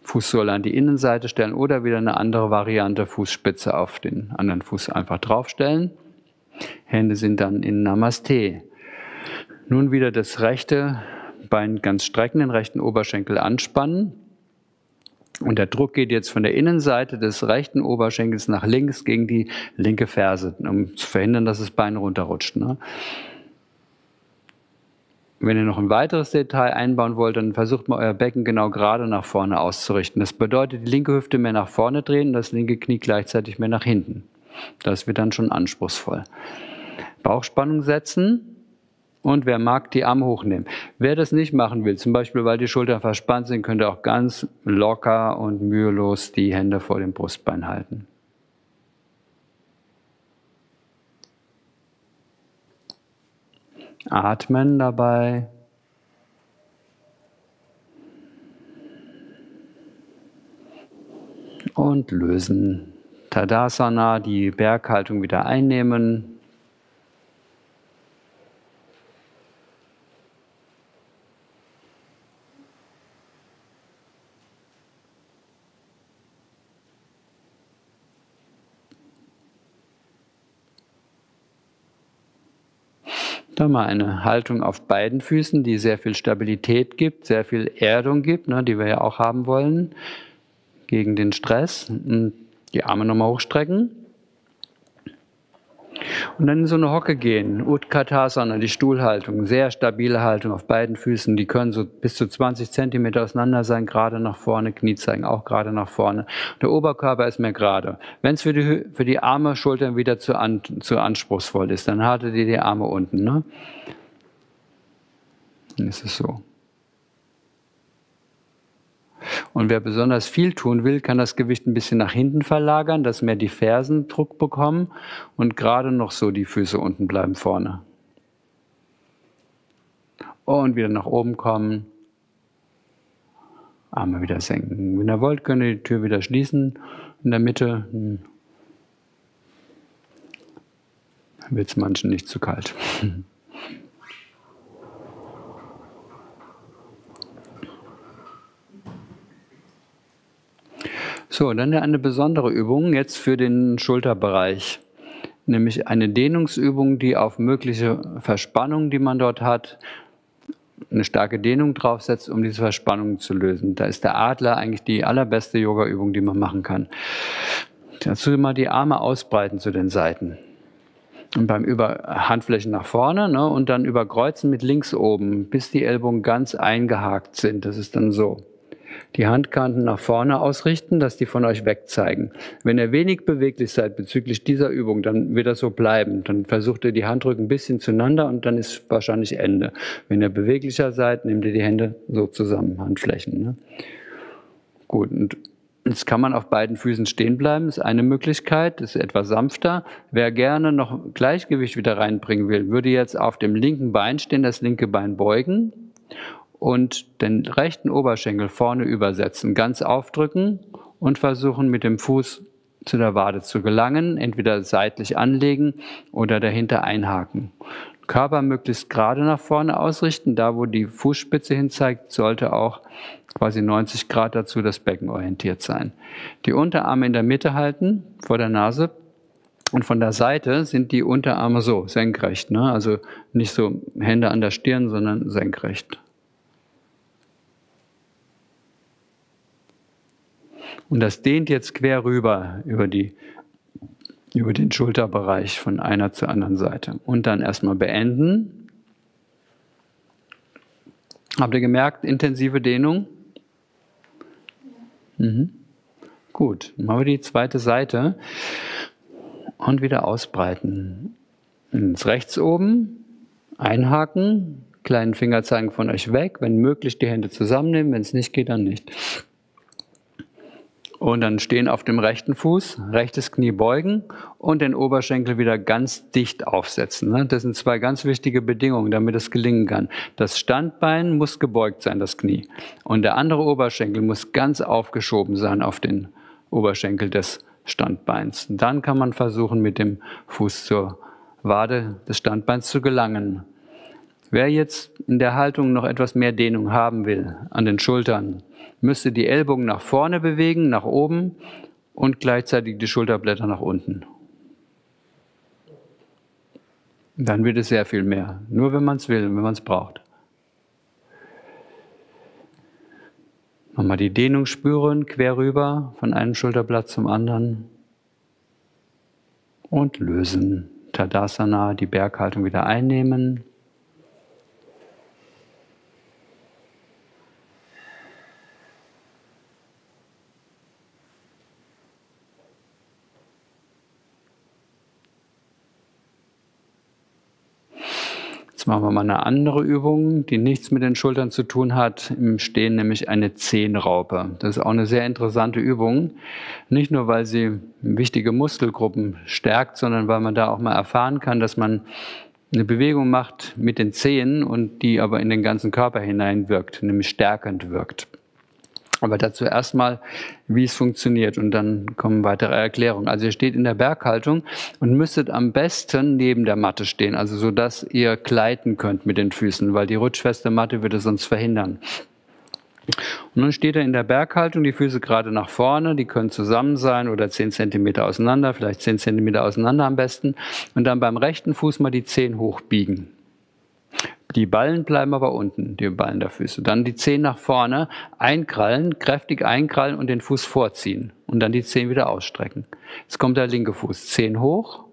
Fußsohle an die Innenseite stellen oder wieder eine andere Variante, Fußspitze auf den anderen Fuß einfach draufstellen. Hände sind dann in Namaste. Nun wieder das rechte Bein ganz strecken, den rechten Oberschenkel anspannen. Und der Druck geht jetzt von der Innenseite des rechten Oberschenkels nach links gegen die linke Ferse, um zu verhindern, dass das Bein runterrutscht. Ne? Wenn ihr noch ein weiteres Detail einbauen wollt, dann versucht mal euer Becken genau gerade nach vorne auszurichten. Das bedeutet, die linke Hüfte mehr nach vorne drehen das linke Knie gleichzeitig mehr nach hinten. Das wird dann schon anspruchsvoll. Bauchspannung setzen und wer mag, die Arme hochnehmen. Wer das nicht machen will, zum Beispiel weil die Schultern verspannt sind, könnte auch ganz locker und mühelos die Hände vor dem Brustbein halten. Atmen dabei. Und lösen. Tadasana, die Berghaltung wieder einnehmen. Da mal eine Haltung auf beiden Füßen, die sehr viel Stabilität gibt, sehr viel Erdung gibt, ne, die wir ja auch haben wollen, gegen den Stress. Und die Arme nochmal hochstrecken. Und dann in so eine Hocke gehen, Utkatasana, die Stuhlhaltung, sehr stabile Haltung auf beiden Füßen. Die können so bis zu 20 Zentimeter auseinander sein, gerade nach vorne, Knie zeigen auch gerade nach vorne. Der Oberkörper ist mehr gerade. Wenn es für die, für die Arme, Schultern wieder zu, an, zu anspruchsvoll ist, dann haltet ihr die Arme unten. Ne? Dann ist es so. Und wer besonders viel tun will, kann das Gewicht ein bisschen nach hinten verlagern, dass mehr die Fersen Druck bekommen und gerade noch so die Füße unten bleiben vorne. Und wieder nach oben kommen. Arme wieder senken. Wenn ihr wollt, könnt ihr die Tür wieder schließen in der Mitte. Dann wird es manchen nicht zu kalt. So, dann eine besondere Übung jetzt für den Schulterbereich, nämlich eine Dehnungsübung, die auf mögliche Verspannung, die man dort hat, eine starke Dehnung draufsetzt, um diese Verspannung zu lösen. Da ist der Adler eigentlich die allerbeste Yoga-Übung, die man machen kann. Dazu mal die Arme ausbreiten zu den Seiten. Und beim Über Handflächen nach vorne ne, und dann überkreuzen mit links oben, bis die Ellbogen ganz eingehakt sind. Das ist dann so. Die Handkanten nach vorne ausrichten, dass die von euch wegzeigen. Wenn ihr wenig beweglich seid bezüglich dieser Übung, dann wird das so bleiben. Dann versucht ihr die Handrücken ein bisschen zueinander und dann ist wahrscheinlich Ende. Wenn ihr beweglicher seid, nehmt ihr die Hände so zusammen, Handflächen. Ne? Gut, und Jetzt kann man auf beiden Füßen stehen bleiben, ist eine Möglichkeit, ist etwas sanfter. Wer gerne noch Gleichgewicht wieder reinbringen will, würde jetzt auf dem linken Bein stehen, das linke Bein beugen und den rechten Oberschenkel vorne übersetzen, ganz aufdrücken und versuchen mit dem Fuß zu der Wade zu gelangen, entweder seitlich anlegen oder dahinter einhaken. Körper möglichst gerade nach vorne ausrichten, da wo die Fußspitze hinzeigt, sollte auch quasi 90 Grad dazu das Becken orientiert sein. Die Unterarme in der Mitte halten, vor der Nase. Und von der Seite sind die Unterarme so, senkrecht. Ne? Also nicht so Hände an der Stirn, sondern senkrecht. Und das dehnt jetzt quer rüber über, die, über den Schulterbereich von einer zur anderen Seite. Und dann erstmal beenden. Habt ihr gemerkt, intensive Dehnung? Mhm. Gut, machen wir die zweite Seite und wieder ausbreiten. Ins rechts oben, einhaken, kleinen Finger zeigen von euch weg, wenn möglich die Hände zusammennehmen, wenn es nicht geht, dann nicht. Und dann stehen auf dem rechten Fuß, rechtes Knie beugen und den Oberschenkel wieder ganz dicht aufsetzen. Ne? Das sind zwei ganz wichtige Bedingungen, damit es gelingen kann. Das Standbein muss gebeugt sein, das Knie. Und der andere Oberschenkel muss ganz aufgeschoben sein auf den Oberschenkel des Standbeins. Dann kann man versuchen, mit dem Fuß zur Wade des Standbeins zu gelangen. Wer jetzt in der Haltung noch etwas mehr Dehnung haben will an den Schultern, müsste die Ellbogen nach vorne bewegen, nach oben und gleichzeitig die Schulterblätter nach unten. Dann wird es sehr viel mehr. Nur wenn man es will, wenn man es braucht. Nochmal die Dehnung spüren, quer rüber von einem Schulterblatt zum anderen. Und lösen. Tadasana, die Berghaltung wieder einnehmen. Machen wir mal eine andere Übung, die nichts mit den Schultern zu tun hat. Im Stehen nämlich eine Zehenraupe. Das ist auch eine sehr interessante Übung. Nicht nur, weil sie wichtige Muskelgruppen stärkt, sondern weil man da auch mal erfahren kann, dass man eine Bewegung macht mit den Zehen und die aber in den ganzen Körper hineinwirkt, nämlich stärkend wirkt. Aber dazu erstmal, wie es funktioniert und dann kommen weitere Erklärungen. Also ihr steht in der Berghaltung und müsstet am besten neben der Matte stehen, also so dass ihr gleiten könnt mit den Füßen, weil die rutschfeste Matte würde sonst verhindern. Und dann steht er in der Berghaltung, die Füße gerade nach vorne, die können zusammen sein oder 10 cm auseinander, vielleicht 10 cm auseinander am besten. Und dann beim rechten Fuß mal die Zehen hochbiegen. Die Ballen bleiben aber unten, die Ballen der Füße. Dann die Zehen nach vorne, einkrallen, kräftig einkrallen und den Fuß vorziehen. Und dann die Zehen wieder ausstrecken. Jetzt kommt der linke Fuß. Zehen hoch,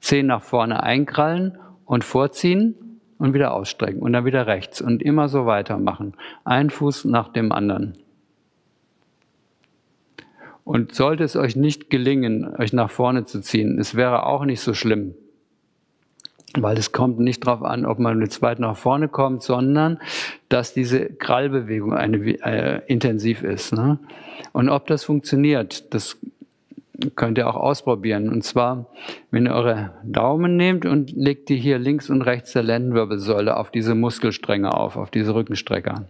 Zehen nach vorne einkrallen und vorziehen und wieder ausstrecken. Und dann wieder rechts und immer so weitermachen. Ein Fuß nach dem anderen. Und sollte es euch nicht gelingen, euch nach vorne zu ziehen, es wäre auch nicht so schlimm, weil es kommt nicht darauf an, ob man mit zweit nach vorne kommt, sondern dass diese Krallbewegung eine, äh, intensiv ist. Ne? Und ob das funktioniert, das könnt ihr auch ausprobieren. Und zwar, wenn ihr eure Daumen nehmt und legt die hier links und rechts der Lendenwirbelsäule auf diese Muskelstränge auf, auf diese Rückenstrecker.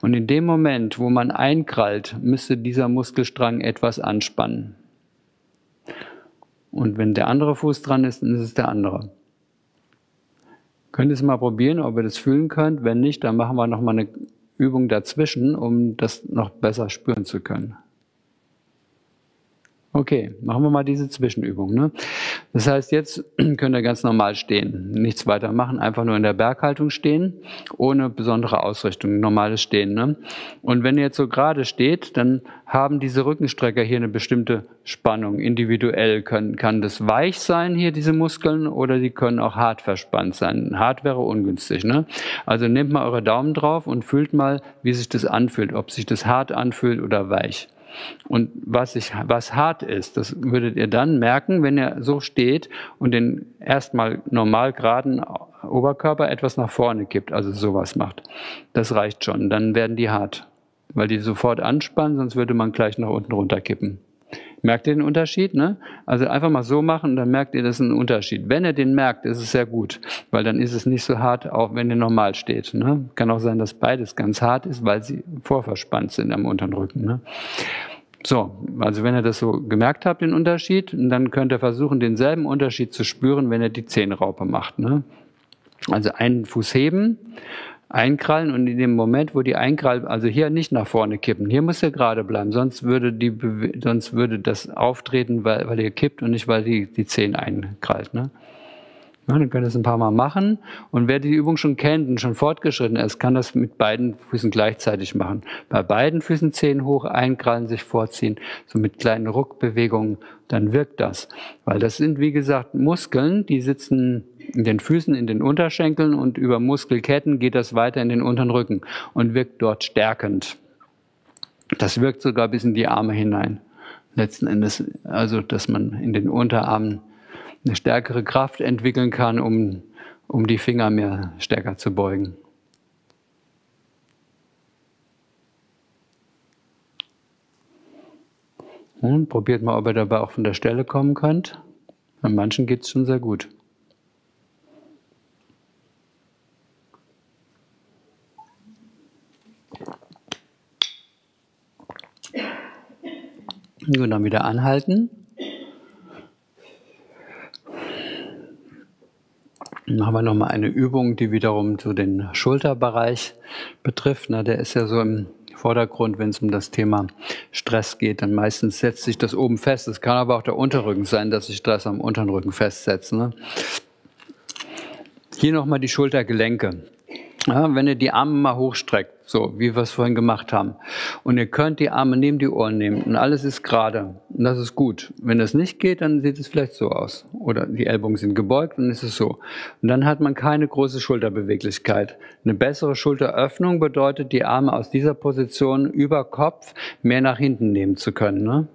Und in dem Moment, wo man einkrallt, müsste dieser Muskelstrang etwas anspannen. Und wenn der andere Fuß dran ist, dann ist es der andere. Könnt ihr es mal probieren, ob ihr das fühlen könnt. Wenn nicht, dann machen wir noch mal eine Übung dazwischen, um das noch besser spüren zu können. Okay, machen wir mal diese Zwischenübung. Ne? Das heißt, jetzt könnt ihr ganz normal stehen, nichts weiter machen, einfach nur in der Berghaltung stehen, ohne besondere Ausrichtung, normales Stehen. Ne? Und wenn ihr jetzt so gerade steht, dann haben diese Rückenstrecker hier eine bestimmte Spannung. Individuell können, kann das weich sein, hier diese Muskeln, oder die können auch hart verspannt sein. Hart wäre ungünstig. Ne? Also nehmt mal eure Daumen drauf und fühlt mal, wie sich das anfühlt, ob sich das hart anfühlt oder weich. Und was, ich, was hart ist, das würdet ihr dann merken, wenn ihr so steht und den erstmal normal geraden Oberkörper etwas nach vorne kippt, also sowas macht. Das reicht schon, dann werden die hart, weil die sofort anspannen, sonst würde man gleich nach unten runterkippen. Merkt ihr den Unterschied? Ne? Also einfach mal so machen, dann merkt ihr, das ist ein Unterschied. Wenn ihr den merkt, ist es sehr gut, weil dann ist es nicht so hart, auch wenn ihr normal steht. Ne? Kann auch sein, dass beides ganz hart ist, weil sie vorverspannt sind am unteren Rücken. Ne? So, also wenn ihr das so gemerkt habt, den Unterschied, dann könnt ihr versuchen, denselben Unterschied zu spüren, wenn ihr die Zehenraupe macht. Ne? Also einen Fuß heben einkrallen und in dem Moment, wo die einkrallen, also hier nicht nach vorne kippen, hier muss er gerade bleiben, sonst würde, die, sonst würde das auftreten, weil, weil ihr kippt und nicht, weil die, die Zehen einkrallt. Ne? Ja, dann könnt ihr es ein paar Mal machen. Und wer die Übung schon kennt und schon fortgeschritten ist, kann das mit beiden Füßen gleichzeitig machen. Bei beiden Füßen Zehen hoch, einkrallen, sich vorziehen, so mit kleinen Ruckbewegungen, dann wirkt das. Weil das sind, wie gesagt, Muskeln, die sitzen in den Füßen, in den Unterschenkeln und über Muskelketten geht das weiter in den unteren Rücken und wirkt dort stärkend. Das wirkt sogar bis in die Arme hinein. Letzten Endes, also, dass man in den Unterarmen eine stärkere Kraft entwickeln kann, um, um die Finger mehr stärker zu beugen. Und probiert mal, ob ihr dabei auch von der Stelle kommen könnt. Bei manchen geht es schon sehr gut. Und dann wieder anhalten. Dann haben wir nochmal eine Übung, die wiederum so den Schulterbereich betrifft. Na, der ist ja so im Vordergrund, wenn es um das Thema Stress geht. Dann meistens setzt sich das oben fest. Es kann aber auch der Unterrücken sein, dass sich Stress am unteren Rücken festsetzt. Ne? Hier nochmal die Schultergelenke. Ja, wenn ihr die Arme mal hochstreckt, so wie wir es vorhin gemacht haben, und ihr könnt die Arme neben die Ohren nehmen und alles ist gerade, und das ist gut. Wenn das nicht geht, dann sieht es vielleicht so aus. Oder die Ellbogen sind gebeugt, dann ist es so. Und dann hat man keine große Schulterbeweglichkeit. Eine bessere Schulteröffnung bedeutet, die Arme aus dieser Position über Kopf mehr nach hinten nehmen zu können. Ne?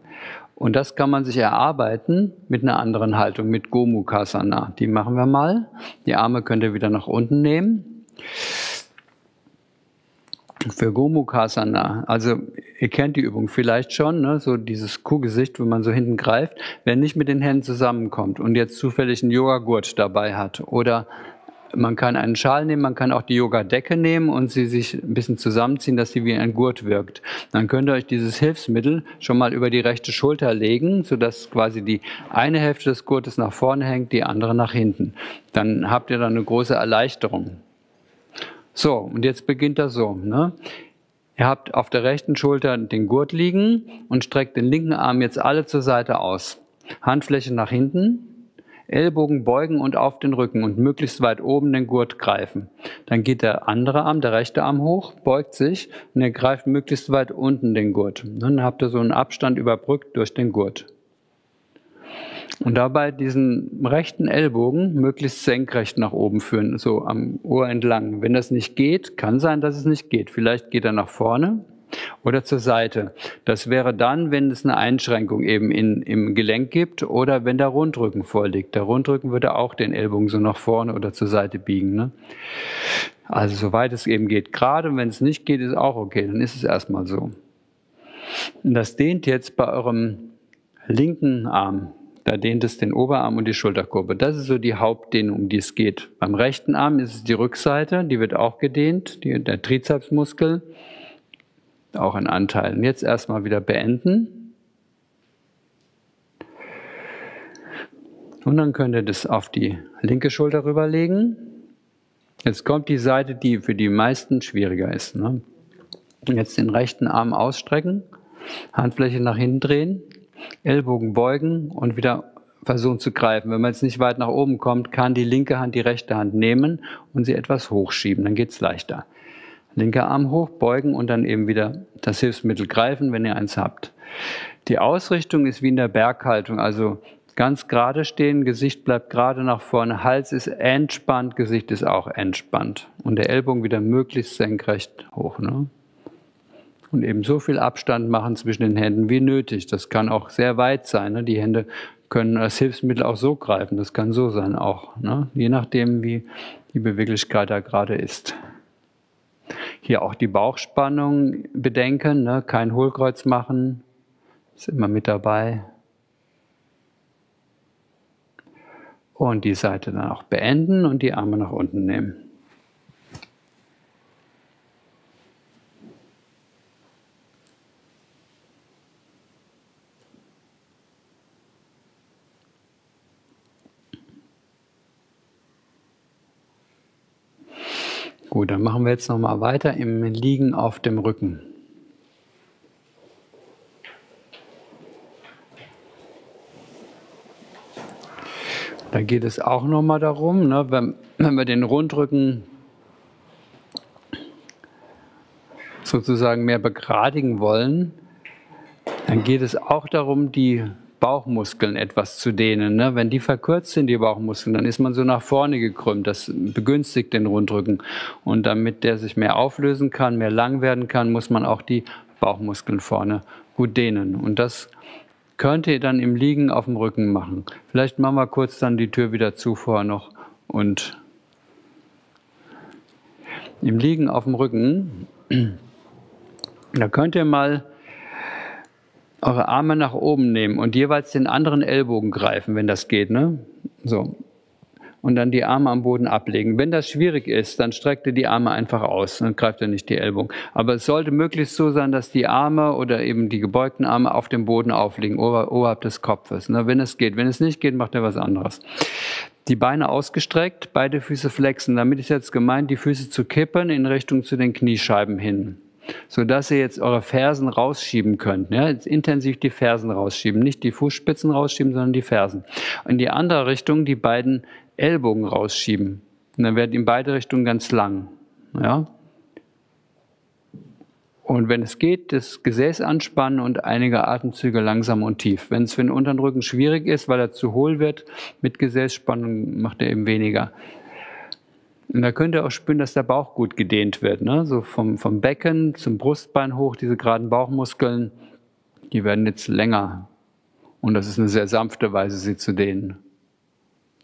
Und das kann man sich erarbeiten mit einer anderen Haltung, mit Gomukhasana. Die machen wir mal. Die Arme könnt ihr wieder nach unten nehmen für Gomukhasana, also ihr kennt die Übung vielleicht schon, ne? so dieses Kuhgesicht, wo man so hinten greift, wer nicht mit den Händen zusammenkommt und jetzt zufällig einen Yogagurt dabei hat oder man kann einen Schal nehmen, man kann auch die Yoga-Decke nehmen und sie sich ein bisschen zusammenziehen, dass sie wie ein Gurt wirkt. Dann könnt ihr euch dieses Hilfsmittel schon mal über die rechte Schulter legen, sodass quasi die eine Hälfte des Gurtes nach vorne hängt, die andere nach hinten. Dann habt ihr da eine große Erleichterung. So, und jetzt beginnt das so. Ne? Ihr habt auf der rechten Schulter den Gurt liegen und streckt den linken Arm jetzt alle zur Seite aus. Handfläche nach hinten, Ellbogen beugen und auf den Rücken und möglichst weit oben den Gurt greifen. Dann geht der andere Arm, der rechte Arm hoch, beugt sich und ihr greift möglichst weit unten den Gurt. Dann habt ihr so einen Abstand überbrückt durch den Gurt. Und dabei diesen rechten Ellbogen möglichst senkrecht nach oben führen, so am Ohr entlang. Wenn das nicht geht, kann sein, dass es nicht geht. Vielleicht geht er nach vorne oder zur Seite. Das wäre dann, wenn es eine Einschränkung eben in, im Gelenk gibt oder wenn der Rundrücken vorliegt. Der Rundrücken würde auch den Ellbogen so nach vorne oder zur Seite biegen. Ne? Also soweit es eben geht. Gerade wenn es nicht geht, ist auch okay. Dann ist es erstmal so. Und das dehnt jetzt bei eurem linken Arm da dehnt es den Oberarm und die Schulterkurve. Das ist so die Hauptdehnung, um die es geht. Beim rechten Arm ist es die Rückseite, die wird auch gedehnt, die, der Trizepsmuskel, auch ein Anteil. Und jetzt erstmal wieder beenden. Und dann könnt ihr das auf die linke Schulter rüberlegen. Jetzt kommt die Seite, die für die meisten schwieriger ist. Ne? Jetzt den rechten Arm ausstrecken, Handfläche nach hinten drehen Ellbogen beugen und wieder versuchen zu greifen. Wenn man jetzt nicht weit nach oben kommt, kann die linke Hand die rechte Hand nehmen und sie etwas hochschieben. Dann geht's leichter. Linker Arm hoch, beugen und dann eben wieder das Hilfsmittel greifen, wenn ihr eins habt. Die Ausrichtung ist wie in der Berghaltung, also ganz gerade stehen, Gesicht bleibt gerade nach vorne, Hals ist entspannt, Gesicht ist auch entspannt und der Ellbogen wieder möglichst senkrecht hoch. Ne? Und eben so viel Abstand machen zwischen den Händen wie nötig. Das kann auch sehr weit sein. Ne? Die Hände können als Hilfsmittel auch so greifen. Das kann so sein auch. Ne? Je nachdem, wie die Beweglichkeit da gerade ist. Hier auch die Bauchspannung bedenken, ne? kein Hohlkreuz machen, ist immer mit dabei. Und die Seite dann auch beenden und die Arme nach unten nehmen. Gut, dann machen wir jetzt noch mal weiter im Liegen auf dem Rücken. Da geht es auch noch mal darum, ne, wenn, wenn wir den Rundrücken sozusagen mehr begradigen wollen, dann geht es auch darum, die Bauchmuskeln etwas zu dehnen. Ne? Wenn die verkürzt sind, die Bauchmuskeln, dann ist man so nach vorne gekrümmt. Das begünstigt den Rundrücken. Und damit der sich mehr auflösen kann, mehr lang werden kann, muss man auch die Bauchmuskeln vorne gut dehnen. Und das könnt ihr dann im Liegen auf dem Rücken machen. Vielleicht machen wir kurz dann die Tür wieder zu vorher noch und im Liegen auf dem Rücken, da könnt ihr mal eure Arme nach oben nehmen und jeweils den anderen Ellbogen greifen, wenn das geht. Ne? So. Und dann die Arme am Boden ablegen. Wenn das schwierig ist, dann streckt ihr die Arme einfach aus und greift ihr nicht die Ellbogen. Aber es sollte möglichst so sein, dass die Arme oder eben die gebeugten Arme auf dem Boden aufliegen, ober, oberhalb des Kopfes. Ne? Wenn es geht. Wenn es nicht geht, macht ihr was anderes. Die Beine ausgestreckt, beide Füße flexen. Damit ist jetzt gemeint, die Füße zu kippen in Richtung zu den Kniescheiben hin sodass ihr jetzt eure Fersen rausschieben könnt. Ja, jetzt intensiv die Fersen rausschieben, nicht die Fußspitzen rausschieben, sondern die Fersen. In die andere Richtung die beiden Ellbogen rausschieben. Und dann werden in beide Richtungen ganz lang. Ja? Und wenn es geht, das Gesäß anspannen und einige Atemzüge langsam und tief. Wenn es für den unteren Rücken schwierig ist, weil er zu hohl wird, mit Gesäßspannung macht er eben weniger. Und da könnt ihr auch spüren, dass der Bauch gut gedehnt wird. Ne? So vom, vom Becken zum Brustbein hoch, diese geraden Bauchmuskeln, die werden jetzt länger. Und das ist eine sehr sanfte Weise, sie zu dehnen.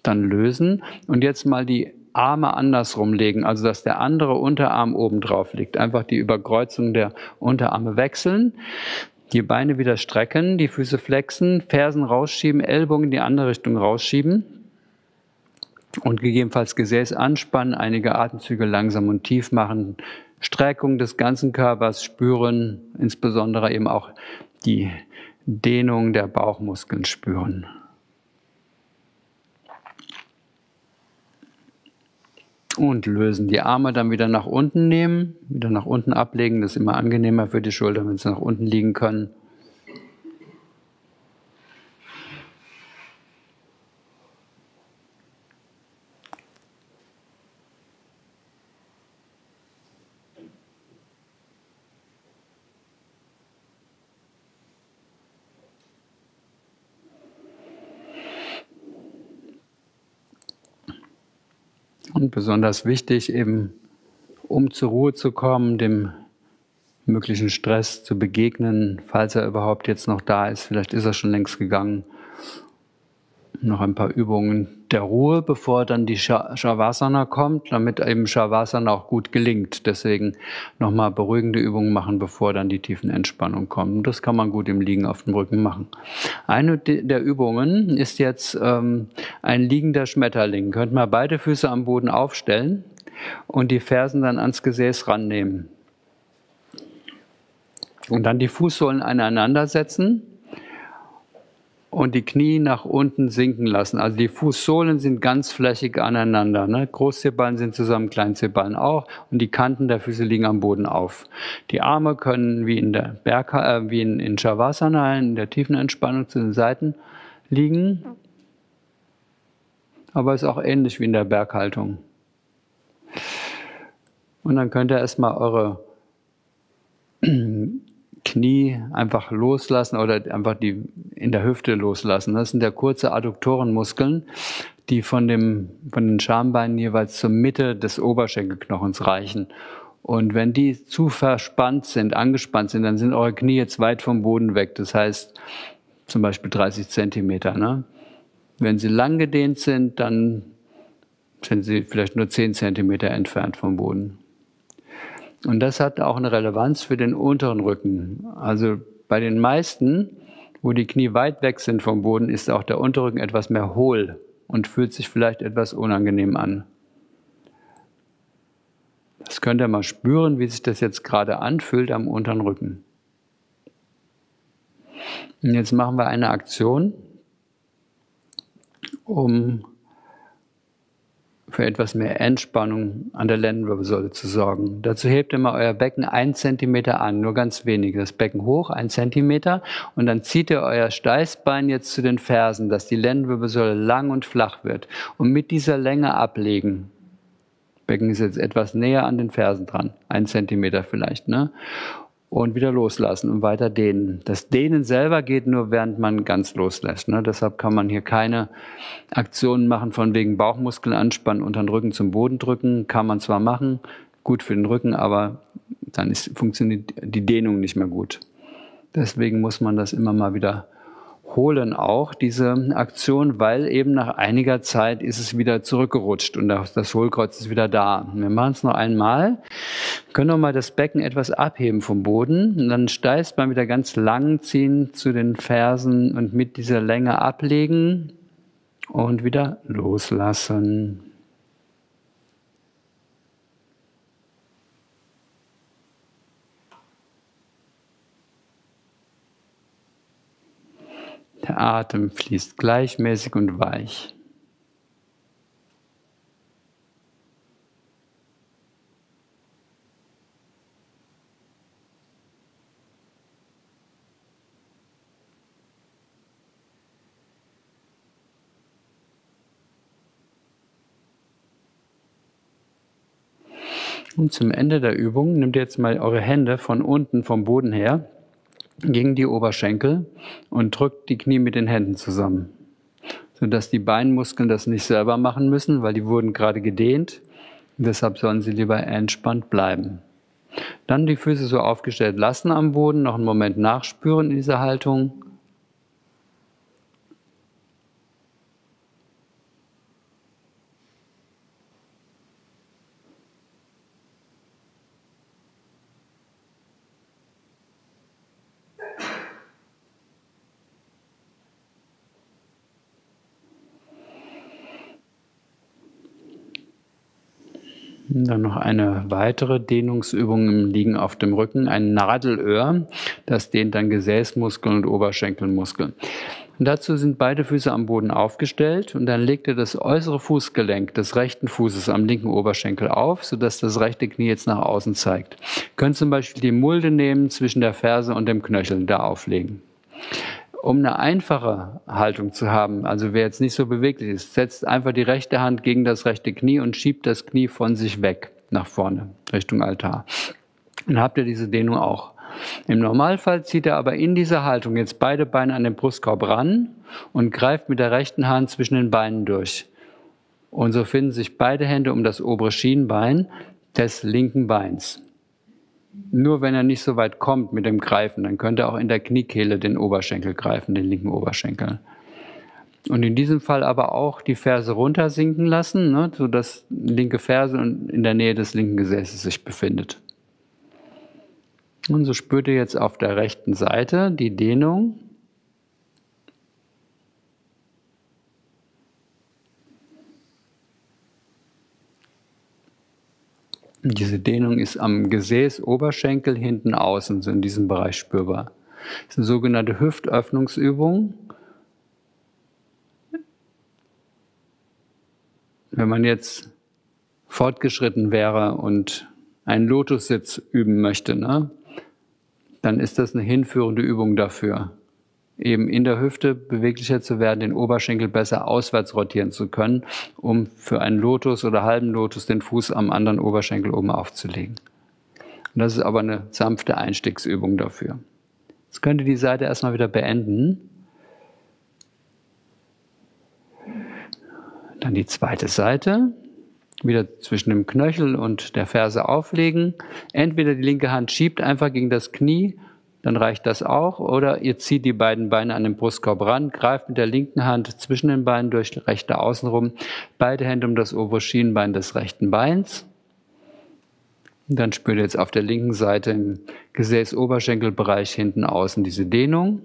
Dann lösen und jetzt mal die Arme andersrum legen, also dass der andere Unterarm oben drauf liegt. Einfach die Überkreuzung der Unterarme wechseln, die Beine wieder strecken, die Füße flexen, Fersen rausschieben, Ellbogen in die andere Richtung rausschieben und gegebenenfalls Gesäß anspannen, einige Atemzüge langsam und tief machen, Streckung des ganzen Körpers spüren, insbesondere eben auch die Dehnung der Bauchmuskeln spüren. Und lösen. Die Arme dann wieder nach unten nehmen, wieder nach unten ablegen. Das ist immer angenehmer für die Schulter, wenn sie nach unten liegen können. Und besonders wichtig, eben um zur Ruhe zu kommen, dem möglichen Stress zu begegnen, falls er überhaupt jetzt noch da ist. Vielleicht ist er schon längst gegangen noch ein paar Übungen der Ruhe, bevor dann die Shavasana kommt, damit eben Shavasana auch gut gelingt. Deswegen nochmal beruhigende Übungen machen, bevor dann die tiefen Entspannung kommt. Und das kann man gut im Liegen auf dem Rücken machen. Eine der Übungen ist jetzt ähm, ein liegender Schmetterling. Könnt mal beide Füße am Boden aufstellen und die Fersen dann ans Gesäß rannehmen. Und dann die Fußsohlen aneinander setzen und die Knie nach unten sinken lassen. Also die Fußsohlen sind ganz flächig aneinander. Ne? Großzehballen sind zusammen, Kleinzehballen auch und die Kanten der Füße liegen am Boden auf. Die Arme können wie in der Berg, äh, wie in, in Shavasana, in der tiefen Entspannung zu den Seiten liegen. Aber ist auch ähnlich wie in der Berghaltung. Und dann könnt ihr erstmal eure Knie einfach loslassen oder einfach die in der Hüfte loslassen. Das sind ja kurze Adduktorenmuskeln, die von, dem, von den Schambeinen jeweils zur Mitte des Oberschenkelknochens reichen. Und wenn die zu verspannt sind, angespannt sind, dann sind eure Knie jetzt weit vom Boden weg. Das heißt zum Beispiel 30 Zentimeter. Ne? Wenn sie lang gedehnt sind, dann sind sie vielleicht nur 10 Zentimeter entfernt vom Boden. Und das hat auch eine Relevanz für den unteren Rücken. Also bei den meisten, wo die Knie weit weg sind vom Boden, ist auch der Unterrücken etwas mehr hohl und fühlt sich vielleicht etwas unangenehm an. Das könnt ihr mal spüren, wie sich das jetzt gerade anfühlt am unteren Rücken. Und jetzt machen wir eine Aktion, um für etwas mehr Entspannung an der Lendenwirbelsäule zu sorgen. Dazu hebt ihr mal euer Becken ein Zentimeter an, nur ganz wenig. Das Becken hoch, ein Zentimeter, und dann zieht ihr euer Steißbein jetzt zu den Fersen, dass die Lendenwirbelsäule lang und flach wird. Und mit dieser Länge ablegen. Becken ist jetzt etwas näher an den Fersen dran, ein Zentimeter vielleicht, ne? Und wieder loslassen und weiter dehnen. Das Dehnen selber geht nur, während man ganz loslässt. Ne? Deshalb kann man hier keine Aktionen machen von wegen Bauchmuskeln anspannen, unter den Rücken zum Boden drücken. Kann man zwar machen, gut für den Rücken, aber dann ist, funktioniert die Dehnung nicht mehr gut. Deswegen muss man das immer mal wieder holen auch diese Aktion, weil eben nach einiger Zeit ist es wieder zurückgerutscht und das Hohlkreuz ist wieder da. Wir machen es noch einmal. Können noch mal das Becken etwas abheben vom Boden und dann steißt man wieder ganz lang ziehen zu den Fersen und mit dieser Länge ablegen und wieder loslassen. Atem fließt gleichmäßig und weich. Und zum Ende der Übung nehmt ihr jetzt mal eure Hände von unten vom Boden her gegen die Oberschenkel und drückt die Knie mit den Händen zusammen, sodass die Beinmuskeln das nicht selber machen müssen, weil die wurden gerade gedehnt. Deshalb sollen sie lieber entspannt bleiben. Dann die Füße so aufgestellt lassen am Boden, noch einen Moment nachspüren in dieser Haltung Dann noch eine weitere Dehnungsübung im Liegen auf dem Rücken, ein Nadelöhr. Das dehnt dann Gesäßmuskeln und Oberschenkelmuskeln. Und dazu sind beide Füße am Boden aufgestellt und dann legt ihr das äußere Fußgelenk des rechten Fußes am linken Oberschenkel auf, sodass das rechte Knie jetzt nach außen zeigt. Ihr könnt zum Beispiel die Mulde nehmen zwischen der Ferse und dem Knöchel da auflegen um eine einfache Haltung zu haben, also wer jetzt nicht so beweglich ist, setzt einfach die rechte Hand gegen das rechte Knie und schiebt das Knie von sich weg nach vorne Richtung Altar. Dann habt ihr diese Dehnung auch. Im Normalfall zieht er aber in dieser Haltung jetzt beide Beine an den Brustkorb ran und greift mit der rechten Hand zwischen den Beinen durch. Und so finden sich beide Hände um das obere Schienbein des linken Beins. Nur wenn er nicht so weit kommt mit dem Greifen, dann könnte er auch in der Kniekehle den Oberschenkel greifen, den linken Oberschenkel. Und in diesem Fall aber auch die Ferse runtersinken lassen, ne, sodass linke Ferse in der Nähe des linken Gesäßes sich befindet. Und so spürt ihr jetzt auf der rechten Seite die Dehnung Diese Dehnung ist am Gesäß, Oberschenkel, hinten außen, so in diesem Bereich spürbar. Das ist eine sogenannte Hüftöffnungsübung. Wenn man jetzt fortgeschritten wäre und einen Lotussitz üben möchte, ne, dann ist das eine hinführende Übung dafür. Eben in der Hüfte beweglicher zu werden, den Oberschenkel besser auswärts rotieren zu können, um für einen Lotus oder halben Lotus den Fuß am anderen Oberschenkel oben aufzulegen. Und das ist aber eine sanfte Einstiegsübung dafür. Jetzt könnt ihr die Seite erstmal wieder beenden. Dann die zweite Seite. Wieder zwischen dem Knöchel und der Ferse auflegen. Entweder die linke Hand schiebt einfach gegen das Knie, dann reicht das auch. Oder ihr zieht die beiden Beine an den Brustkorb ran, greift mit der linken Hand zwischen den Beinen durch rechte Außenrum, beide Hände um das obere Schienbein des rechten Beins. Und dann spürt ihr jetzt auf der linken Seite im Gesäß-Oberschenkelbereich hinten außen diese Dehnung.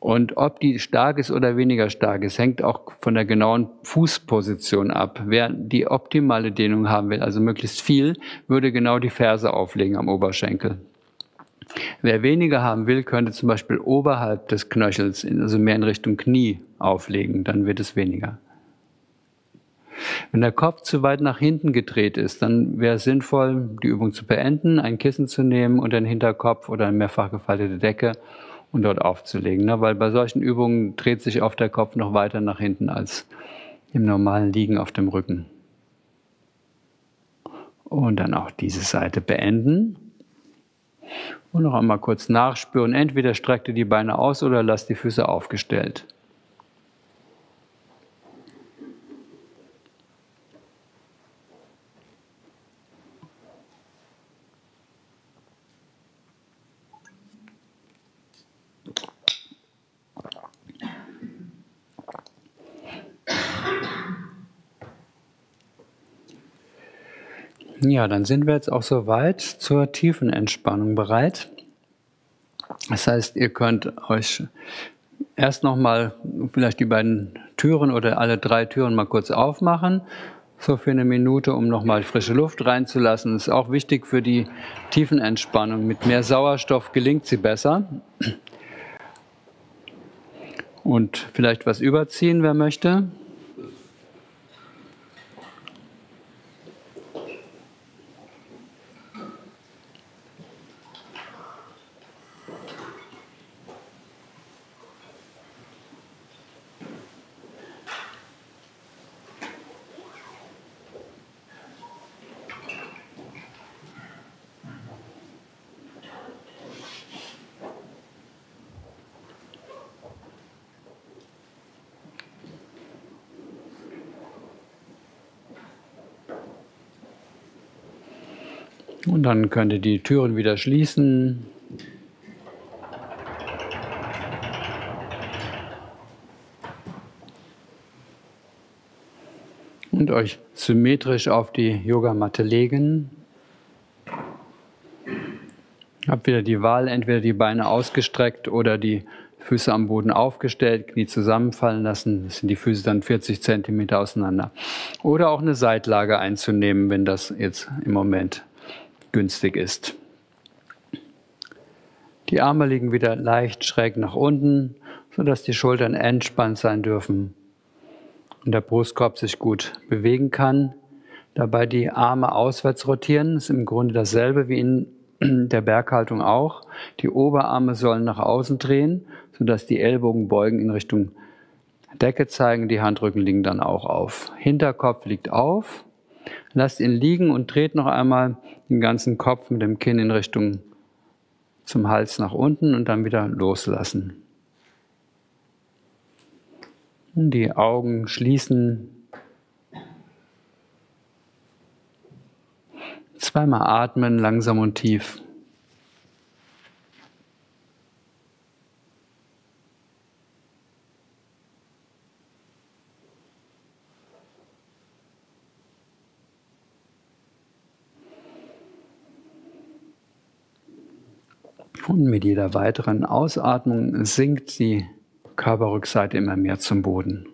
Und ob die stark ist oder weniger stark ist, hängt auch von der genauen Fußposition ab. Wer die optimale Dehnung haben will, also möglichst viel, würde genau die Ferse auflegen am Oberschenkel. Wer weniger haben will, könnte zum Beispiel oberhalb des Knöchels, also mehr in Richtung Knie auflegen, dann wird es weniger. Wenn der Kopf zu weit nach hinten gedreht ist, dann wäre es sinnvoll, die Übung zu beenden, ein Kissen zu nehmen und den Hinterkopf oder eine mehrfach gefaltete Decke und dort aufzulegen. Ne? Weil bei solchen Übungen dreht sich oft der Kopf noch weiter nach hinten als im normalen Liegen auf dem Rücken. Und dann auch diese Seite beenden. Und noch einmal kurz nachspüren. Entweder streckt ihr die Beine aus oder lasst die Füße aufgestellt. Ja, dann sind wir jetzt auch soweit zur tiefen Entspannung bereit. Das heißt, ihr könnt euch erst nochmal vielleicht die beiden Türen oder alle drei Türen mal kurz aufmachen, so für eine Minute, um nochmal frische Luft reinzulassen. Das ist auch wichtig für die Tiefenentspannung. Mit mehr Sauerstoff gelingt sie besser. Und vielleicht was überziehen, wer möchte. Und dann könnt ihr die Türen wieder schließen. Und euch symmetrisch auf die Yogamatte legen. Habt wieder die Wahl, entweder die Beine ausgestreckt oder die Füße am Boden aufgestellt, Knie zusammenfallen lassen. Das sind die Füße dann 40 Zentimeter auseinander. Oder auch eine Seitlage einzunehmen, wenn das jetzt im Moment günstig ist. Die Arme liegen wieder leicht schräg nach unten, sodass die Schultern entspannt sein dürfen und der Brustkorb sich gut bewegen kann. Dabei die Arme auswärts rotieren, ist im Grunde dasselbe wie in der Berghaltung auch. Die Oberarme sollen nach außen drehen, sodass die Ellbogen beugen in Richtung Decke zeigen, die Handrücken liegen dann auch auf. Hinterkopf liegt auf Lasst ihn liegen und dreht noch einmal den ganzen Kopf mit dem Kinn in Richtung zum Hals nach unten und dann wieder loslassen. Und die Augen schließen. Zweimal atmen, langsam und tief. Und mit jeder weiteren Ausatmung sinkt die Körperrückseite immer mehr zum Boden.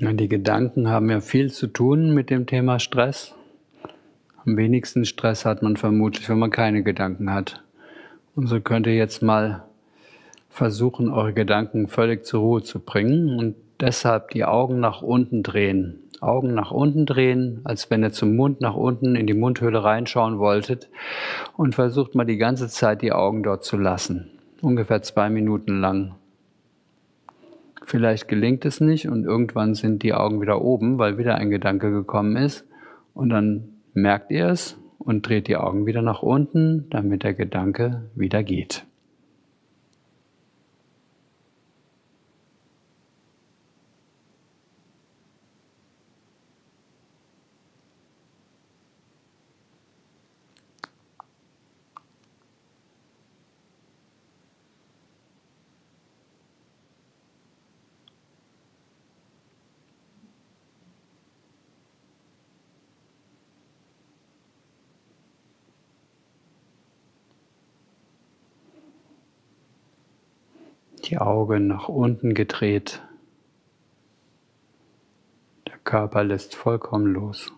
Die Gedanken haben ja viel zu tun mit dem Thema Stress. Am wenigsten Stress hat man vermutlich, wenn man keine Gedanken hat. Und so könnt ihr jetzt mal versuchen, eure Gedanken völlig zur Ruhe zu bringen und deshalb die Augen nach unten drehen. Augen nach unten drehen, als wenn ihr zum Mund nach unten in die Mundhöhle reinschauen wolltet und versucht mal die ganze Zeit die Augen dort zu lassen. Ungefähr zwei Minuten lang. Vielleicht gelingt es nicht und irgendwann sind die Augen wieder oben, weil wieder ein Gedanke gekommen ist. Und dann merkt ihr es und dreht die Augen wieder nach unten, damit der Gedanke wieder geht. Die Augen nach unten gedreht. Der Körper lässt vollkommen los.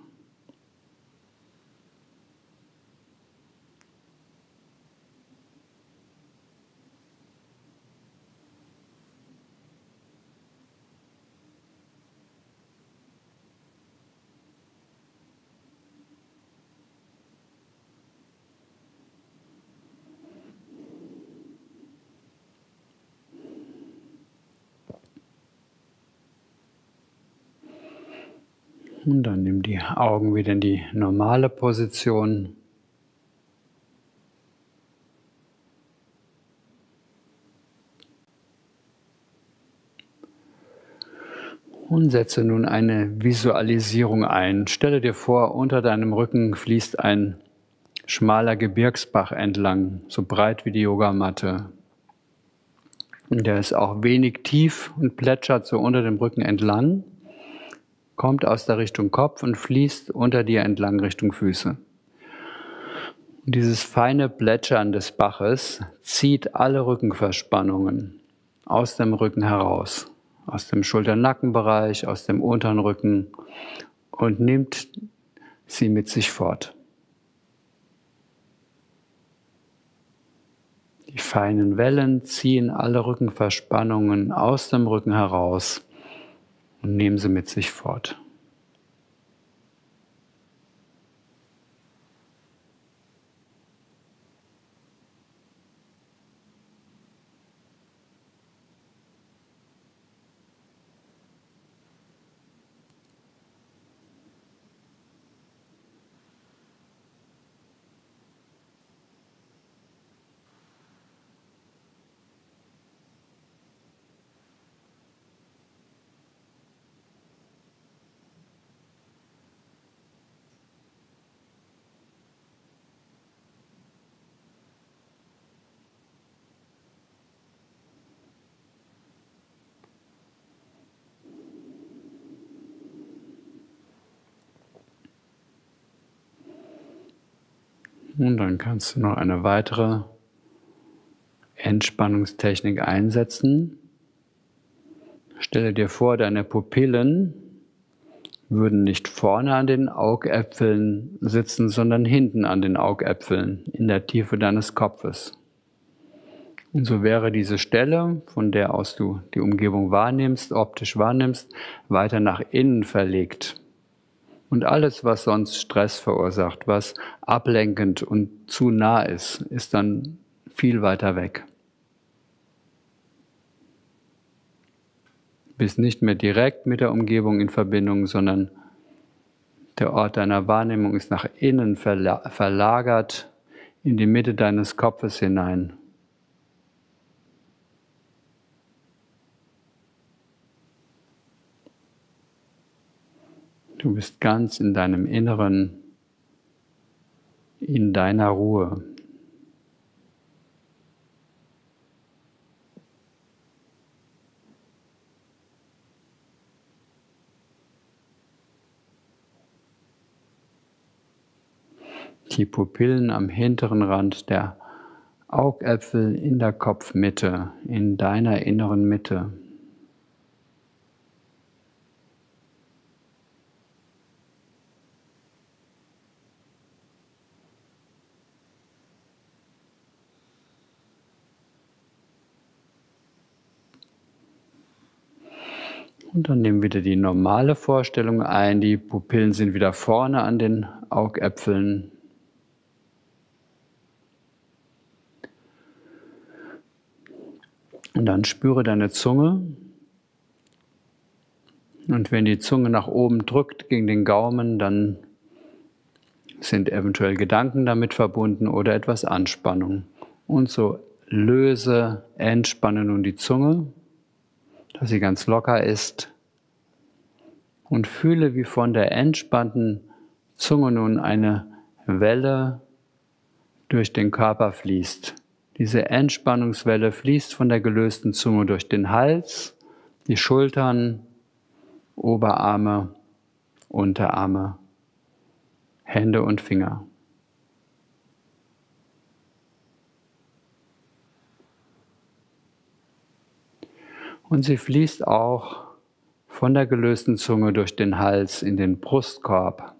Und dann nimm die Augen wieder in die normale Position. Und setze nun eine Visualisierung ein. Stelle dir vor, unter deinem Rücken fließt ein schmaler Gebirgsbach entlang, so breit wie die Yogamatte. Und der ist auch wenig tief und plätschert so unter dem Rücken entlang kommt aus der Richtung Kopf und fließt unter dir entlang Richtung Füße. Und dieses feine Plätschern des Baches zieht alle Rückenverspannungen aus dem Rücken heraus, aus dem Schulter-Nackenbereich, aus dem unteren Rücken und nimmt sie mit sich fort. Die feinen Wellen ziehen alle Rückenverspannungen aus dem Rücken heraus und nehmen sie mit sich fort. Und dann kannst du noch eine weitere Entspannungstechnik einsetzen. Stelle dir vor, deine Pupillen würden nicht vorne an den Augäpfeln sitzen, sondern hinten an den Augäpfeln in der Tiefe deines Kopfes. Und so wäre diese Stelle, von der aus du die Umgebung wahrnimmst, optisch wahrnimmst, weiter nach innen verlegt. Und alles, was sonst Stress verursacht, was ablenkend und zu nah ist, ist dann viel weiter weg. Du bist nicht mehr direkt mit der Umgebung in Verbindung, sondern der Ort deiner Wahrnehmung ist nach innen verlagert in die Mitte deines Kopfes hinein. Du bist ganz in deinem Inneren, in deiner Ruhe. Die Pupillen am hinteren Rand der Augäpfel in der Kopfmitte, in deiner inneren Mitte. Und dann nehmen wir wieder die normale Vorstellung ein. Die Pupillen sind wieder vorne an den Augäpfeln. Und dann spüre deine Zunge. Und wenn die Zunge nach oben drückt gegen den Gaumen, dann sind eventuell Gedanken damit verbunden oder etwas Anspannung. Und so löse, entspanne nun die Zunge dass sie ganz locker ist und fühle, wie von der entspannten Zunge nun eine Welle durch den Körper fließt. Diese Entspannungswelle fließt von der gelösten Zunge durch den Hals, die Schultern, Oberarme, Unterarme, Hände und Finger. Und sie fließt auch von der gelösten Zunge durch den Hals in den Brustkorb.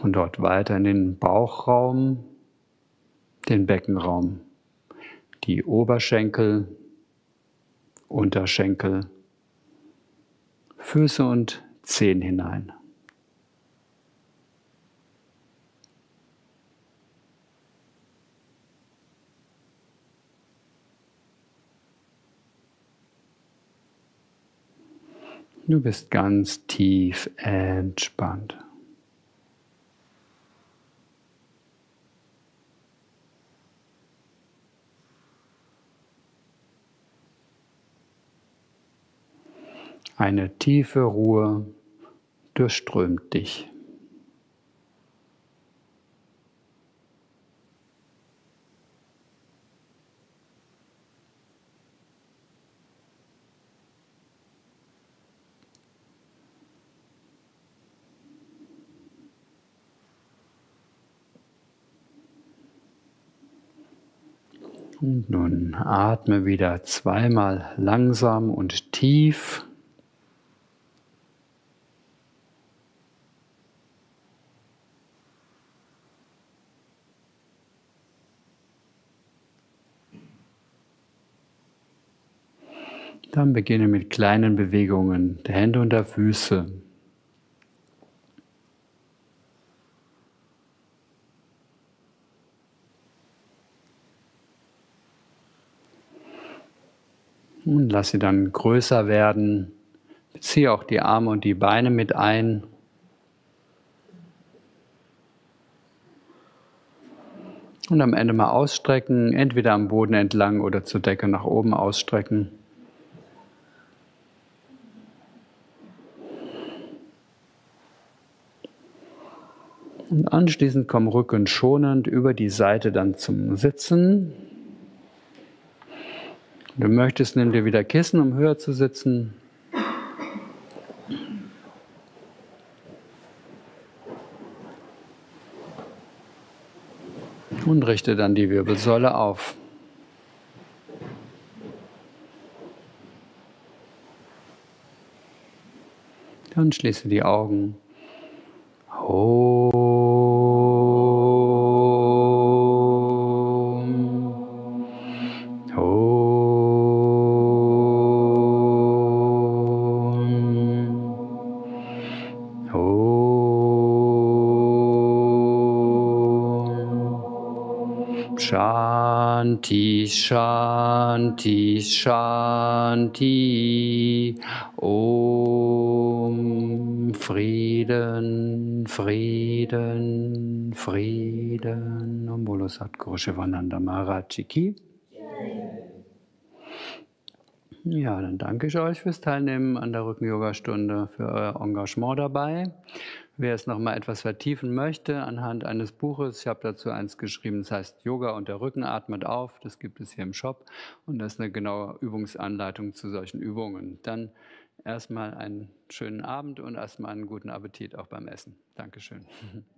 Von dort weiter in den Bauchraum, den Beckenraum, die Oberschenkel, Unterschenkel, Füße und Zehen hinein. Du bist ganz tief entspannt. Eine tiefe Ruhe durchströmt dich. Nun atme wieder zweimal langsam und tief. Dann beginne mit kleinen Bewegungen der Hände und der Füße. Und lass sie dann größer werden. Beziehe auch die Arme und die Beine mit ein. Und am Ende mal ausstrecken, entweder am Boden entlang oder zur Decke nach oben ausstrecken. Und anschließend komm Rücken schonend über die Seite dann zum Sitzen. Wenn du möchtest, nimm dir wieder Kissen, um höher zu sitzen. Und richte dann die Wirbelsäule auf. Dann schließe die Augen. Oh. Shanti, Shanti. Om Frieden, Frieden, Frieden. Om Bolo Satguru Shivananda Maharaj Ki. Ja, dann danke ich euch fürs Teilnehmen an der Rücken-Yoga-Stunde, für euer Engagement dabei. Wer es nochmal etwas vertiefen möchte, anhand eines Buches, ich habe dazu eins geschrieben, das heißt Yoga und der Rücken atmet auf, das gibt es hier im Shop und das ist eine genaue Übungsanleitung zu solchen Übungen. Dann erstmal einen schönen Abend und erstmal einen guten Appetit auch beim Essen. Dankeschön.